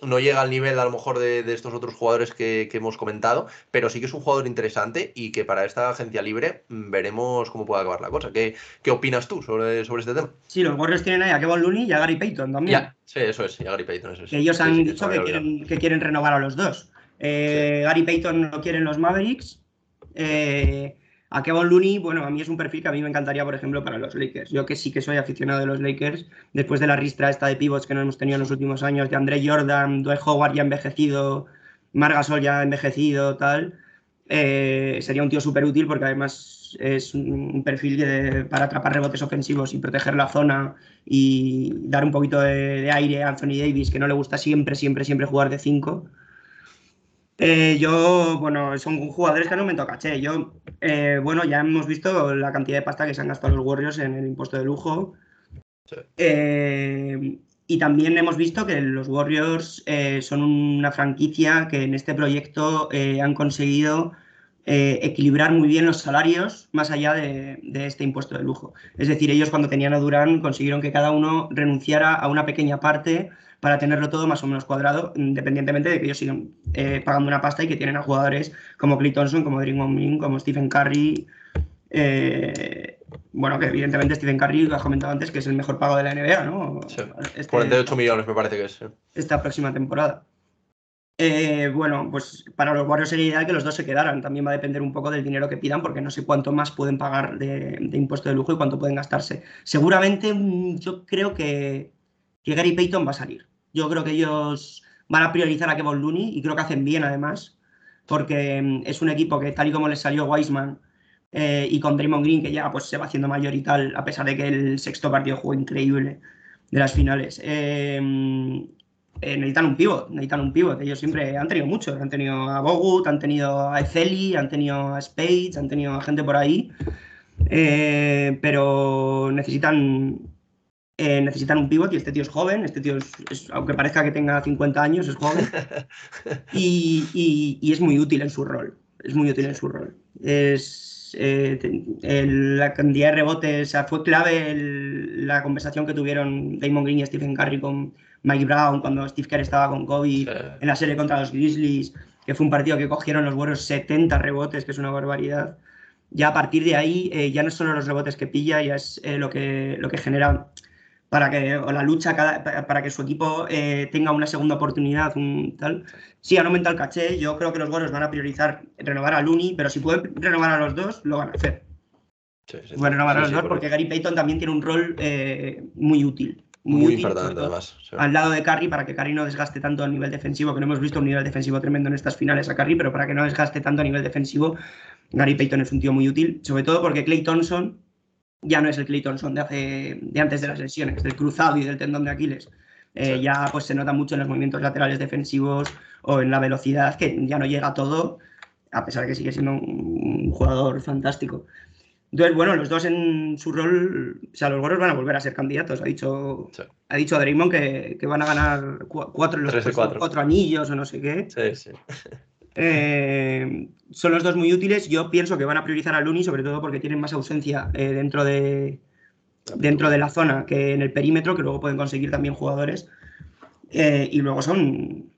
no llega al nivel a lo mejor de, estos otros jugadores que, hemos comentado, pero sí que es un jugador interesante y que para esta agencia libre mm, veremos cómo puede acabar la cosa. ¿Qué, qué opinas tú sobre, sobre este tema? Sí, los Warriors tienen ahí a Kevin Looney y a Gary Payton también. sí, eso es, y a Gary Payton. Eso es. Que ellos han dicho que, quieren, que quieren renovar a los dos. Eh, Gary Payton lo quieren los Mavericks. Eh, a Kevin Looney, bueno, a mí es un perfil que a mí me encantaría, por ejemplo, para los Lakers. Yo que sí que soy aficionado de los Lakers, después de la ristra esta de pivots que no hemos tenido en los últimos años, de André Jordan, Dwight Howard ya envejecido, Margasol ya envejecido, tal, eh, sería un tío súper útil porque además es un perfil para atrapar rebotes ofensivos y proteger la zona y dar un poquito de, aire a Anthony Davis, que no le gusta siempre, siempre, siempre jugar de 5 eh, yo, bueno, son jugadores que han aumentado caché. Yo, eh, bueno, ya hemos visto la cantidad de pasta que se han gastado los Warriors en el impuesto de lujo. Eh, y también hemos visto que los Warriors son una franquicia que en este proyecto han conseguido equilibrar muy bien los salarios más allá de, de, este impuesto de lujo. Es decir, ellos cuando tenían a Durán consiguieron que cada uno renunciara a una pequeña parte para tenerlo todo más o menos cuadrado, independientemente de que ellos sigan eh, pagando una pasta y que tienen a jugadores como Clay Thompson, como Draymond Green, como Stephen Curry. Eh, bueno, que evidentemente Stephen Curry, lo has comentado antes, que es el mejor pago de la NBA, ¿no? 48 este millones me parece que es. Esta próxima temporada. Eh, bueno, pues para los Warriors sería ideal que los dos se quedaran. También va a depender un poco del dinero que pidan, porque no sé cuánto más pueden pagar de, impuesto de lujo y cuánto pueden gastarse. Seguramente mm, yo creo que, que, Gary Payton va a salir. Yo creo que ellos van a priorizar a Kevin Looney y creo que hacen bien además, porque mm, es un equipo que tal y como les salió Wiseman eh, y con Draymond Green, que ya pues, se va haciendo mayor y tal, a pesar de que el sexto partido jugó increíble de las finales. Eh, eh, necesitan un pivot, necesitan un pivot. Ellos siempre han tenido muchos. Han tenido a Bogut, han tenido a Ezeli, han tenido a Spades, han tenido a gente por ahí. Eh, pero necesitan, eh, necesitan un pivot y este tío es joven. Este tío, es, aunque parezca que tenga 50 años, es joven. Y, es muy útil en su rol. Es muy útil en su rol. Es, la cantidad de rebotes, o sea, fue clave la conversación que tuvieron Damon Green y Stephen Curry con Mike Brown, cuando Steve Kerr estaba con Kobe en la serie contra los Grizzlies, que fue un partido que cogieron los buenos 70 rebotes, que es una barbaridad. Ya a partir de ahí, eh, ya no solo los rebotes que pilla, ya es eh, lo, que, lo que genera para que, o la lucha para que su equipo eh, tenga una segunda oportunidad, un tal. Sí, han aumentado el caché. Yo creo que los Warriors van a priorizar renovar a Looney, pero si pueden renovar a los dos, lo van a hacer. Sí, a renovar a los dos porque Gary Payton también tiene un rol muy útil muy, importante además. Al lado de Curry para que Curry no desgaste tanto a nivel defensivo, que no hemos visto un nivel defensivo tremendo en estas finales a Curry, pero para que no desgaste tanto a nivel defensivo, Gary Payton es un tío muy útil, sobre todo porque Clay Thompson ya no es el Clay Thompson de, hace, de antes de las lesiones, del cruzado y del tendón de Aquiles. Eh, ya pues se nota mucho en los movimientos laterales defensivos o en la velocidad, que ya no llega todo, a pesar de que sigue siendo un jugador fantástico. Entonces, bueno, los dos en su rol, o sea, los Warriors van a volver a ser candidatos. Ha dicho, ha dicho Draymond que, van a ganar cuatro, los cuatro. anillos o no sé qué. Sí, sí. Eh, son los dos muy útiles. Yo pienso que van a priorizar a Looney, sobre todo porque tienen más ausencia eh, dentro, de, dentro de la zona que en el perímetro, que luego pueden conseguir también jugadores. Eh, y luego son,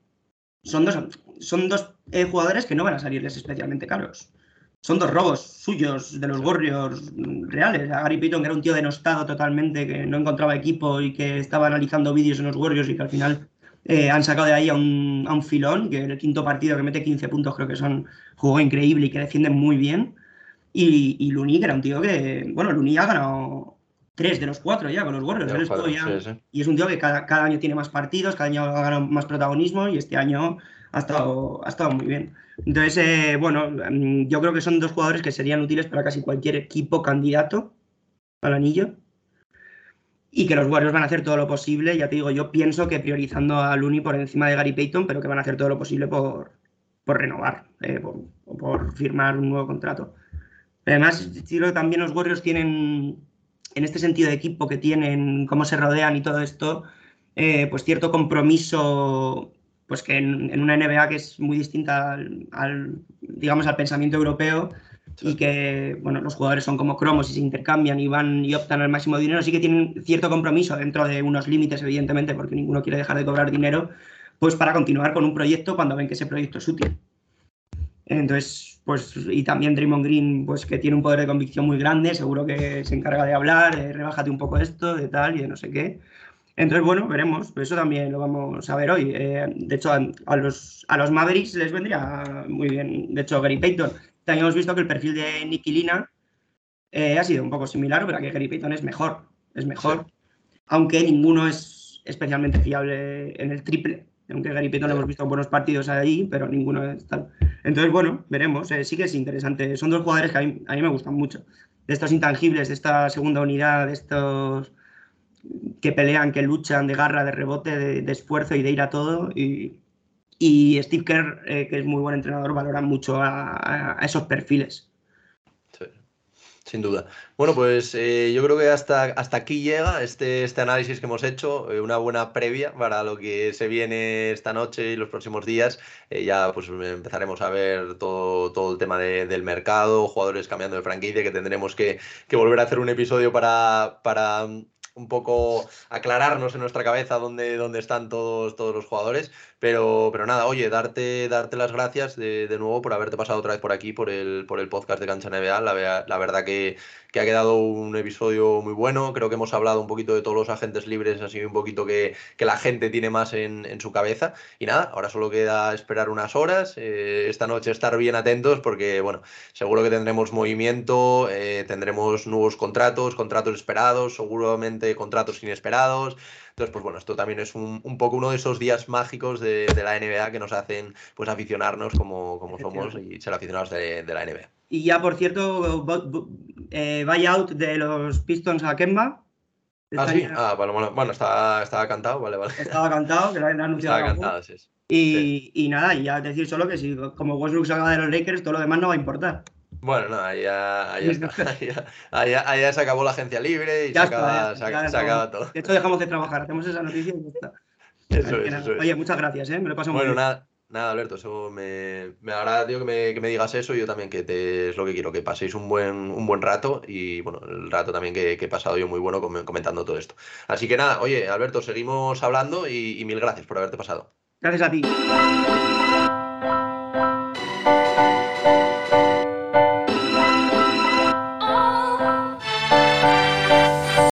son dos, son dos jugadores que no van a salirles especialmente caros son dos robos suyos de los Warriors reales. A Gary Payton, que era un tío denostado totalmente, que no encontraba equipo y que estaba analizando vídeos en los Warriors y que al final eh, han sacado de ahí a un, a un, filón, que en el quinto partido que mete 15 puntos creo que son, jugó increíble y que defiende muy bien. Y, y Luni, que era un tío que, bueno, Luni ha ganado tres de los cuatro ya con los Warriors. Y es un tío que cada, cada, año tiene más partidos, cada año ha ganado más protagonismo y este año ha estado, ha estado muy bien. Entonces, eh, bueno, mm, yo creo que son dos jugadores que serían útiles para casi cualquier equipo candidato al anillo. Y que los Warriors van a hacer todo lo posible, ya te digo, yo pienso que priorizando a Looney por encima de Gary Payton, pero que van a hacer todo lo posible por, por renovar eh, o por firmar un nuevo contrato. Además, creo también los Warriors tienen, en este sentido de equipo que tienen, cómo se rodean y todo esto, eh, pues cierto compromiso pues que en, una NBA que es muy distinta al, digamos, al pensamiento europeo y que, bueno, los jugadores son como cromos y se intercambian y van y optan al máximo dinero, sí que tienen cierto compromiso dentro de unos límites, evidentemente, porque ninguno quiere dejar de cobrar dinero, pues para continuar con un proyecto cuando ven que ese proyecto es útil. Entonces, pues, y también Draymond Green, pues que tiene un poder de convicción muy grande, seguro que se encarga de hablar, de rebájate un poco esto, de tal y de no sé qué. Entonces, bueno, veremos. Eso también lo vamos a ver hoy. Eh, de hecho, a, los, a los Mavericks les vendría muy bien. De hecho, Gary Payton. También hemos visto que el perfil de Nicky Lina eh, ha sido un poco similar, pero que Gary Payton es mejor. Es mejor. Aunque ninguno es especialmente fiable en el triple. Aunque Gary Payton hemos visto buenos partidos ahí, pero ninguno es tal. Entonces, bueno, veremos. Eh, sí que es interesante. Son dos jugadores que a mí, a mí me gustan mucho. De estos intangibles, de esta segunda unidad, de estos que pelean, que luchan de garra, de rebote, de, esfuerzo y de ir a todo. Y, Steve Kerr, eh, que es muy buen entrenador, valora mucho a, esos perfiles. Sin duda. Bueno, pues eh, yo creo que hasta, hasta aquí llega este, este análisis que hemos hecho, eh, una buena previa para lo que se viene esta noche y los próximos días. ya pues empezaremos a ver todo, todo el tema del mercado, jugadores cambiando de franquicia, que tendremos que, que volver a hacer un episodio para, para un poco aclararnos en nuestra cabeza dónde, dónde están todos, todos los jugadores. Pero, pero nada, oye, darte, darte las gracias de, nuevo por haberte pasado otra vez por aquí, por el, por el podcast de Cancha NBA. La, verdad que, ha quedado un episodio muy bueno. Creo que hemos hablado un poquito de todos los agentes libres, así un poquito que, la gente tiene más en, en, su cabeza. Y nada, ahora solo queda esperar unas horas. Eh, esta noche estar bien atentos porque, bueno, seguro que tendremos movimiento, eh, tendremos nuevos contratos, contratos esperados, seguramente contratos inesperados. Entonces, pues bueno, esto también es un, un poco uno de esos días mágicos de, de, la NBA que nos hacen pues aficionarnos como, como somos y ser aficionados de, de, la NBA. Y ya, por cierto, eh, buyout de los Pistons a Kemba. Ah, sí, ah, bueno, bueno, bueno estaba, estaba, cantado, vale, vale. Estaba cantado, que lo habían anunciado. Estaba cantado, sí, sí. Y, sí. y, nada, y ya decir solo que si como Westbrook salga de los Lakers, todo lo demás no va a importar. Bueno, no, ahí ya, ahí ya, está. Ahí ya, ahí ya, ahí ya se acabó la agencia libre y se, acaba, se, se acaba todo. De hecho, dejamos de trabajar, hacemos esa noticia y ya está. Eso es, eso Oye, es. muchas gracias, ¿eh? me lo paso bueno, muy bien. nada, nada, Alberto, eso me, me agrada, tío, que me, que me digas eso. Yo también, que te, es lo que quiero, que paséis un buen, un buen rato y, bueno, el rato también que, que he pasado yo muy bueno comentando todo esto. Así que nada, oye, Alberto, seguimos hablando y, y mil gracias por haberte pasado. Gracias a ti.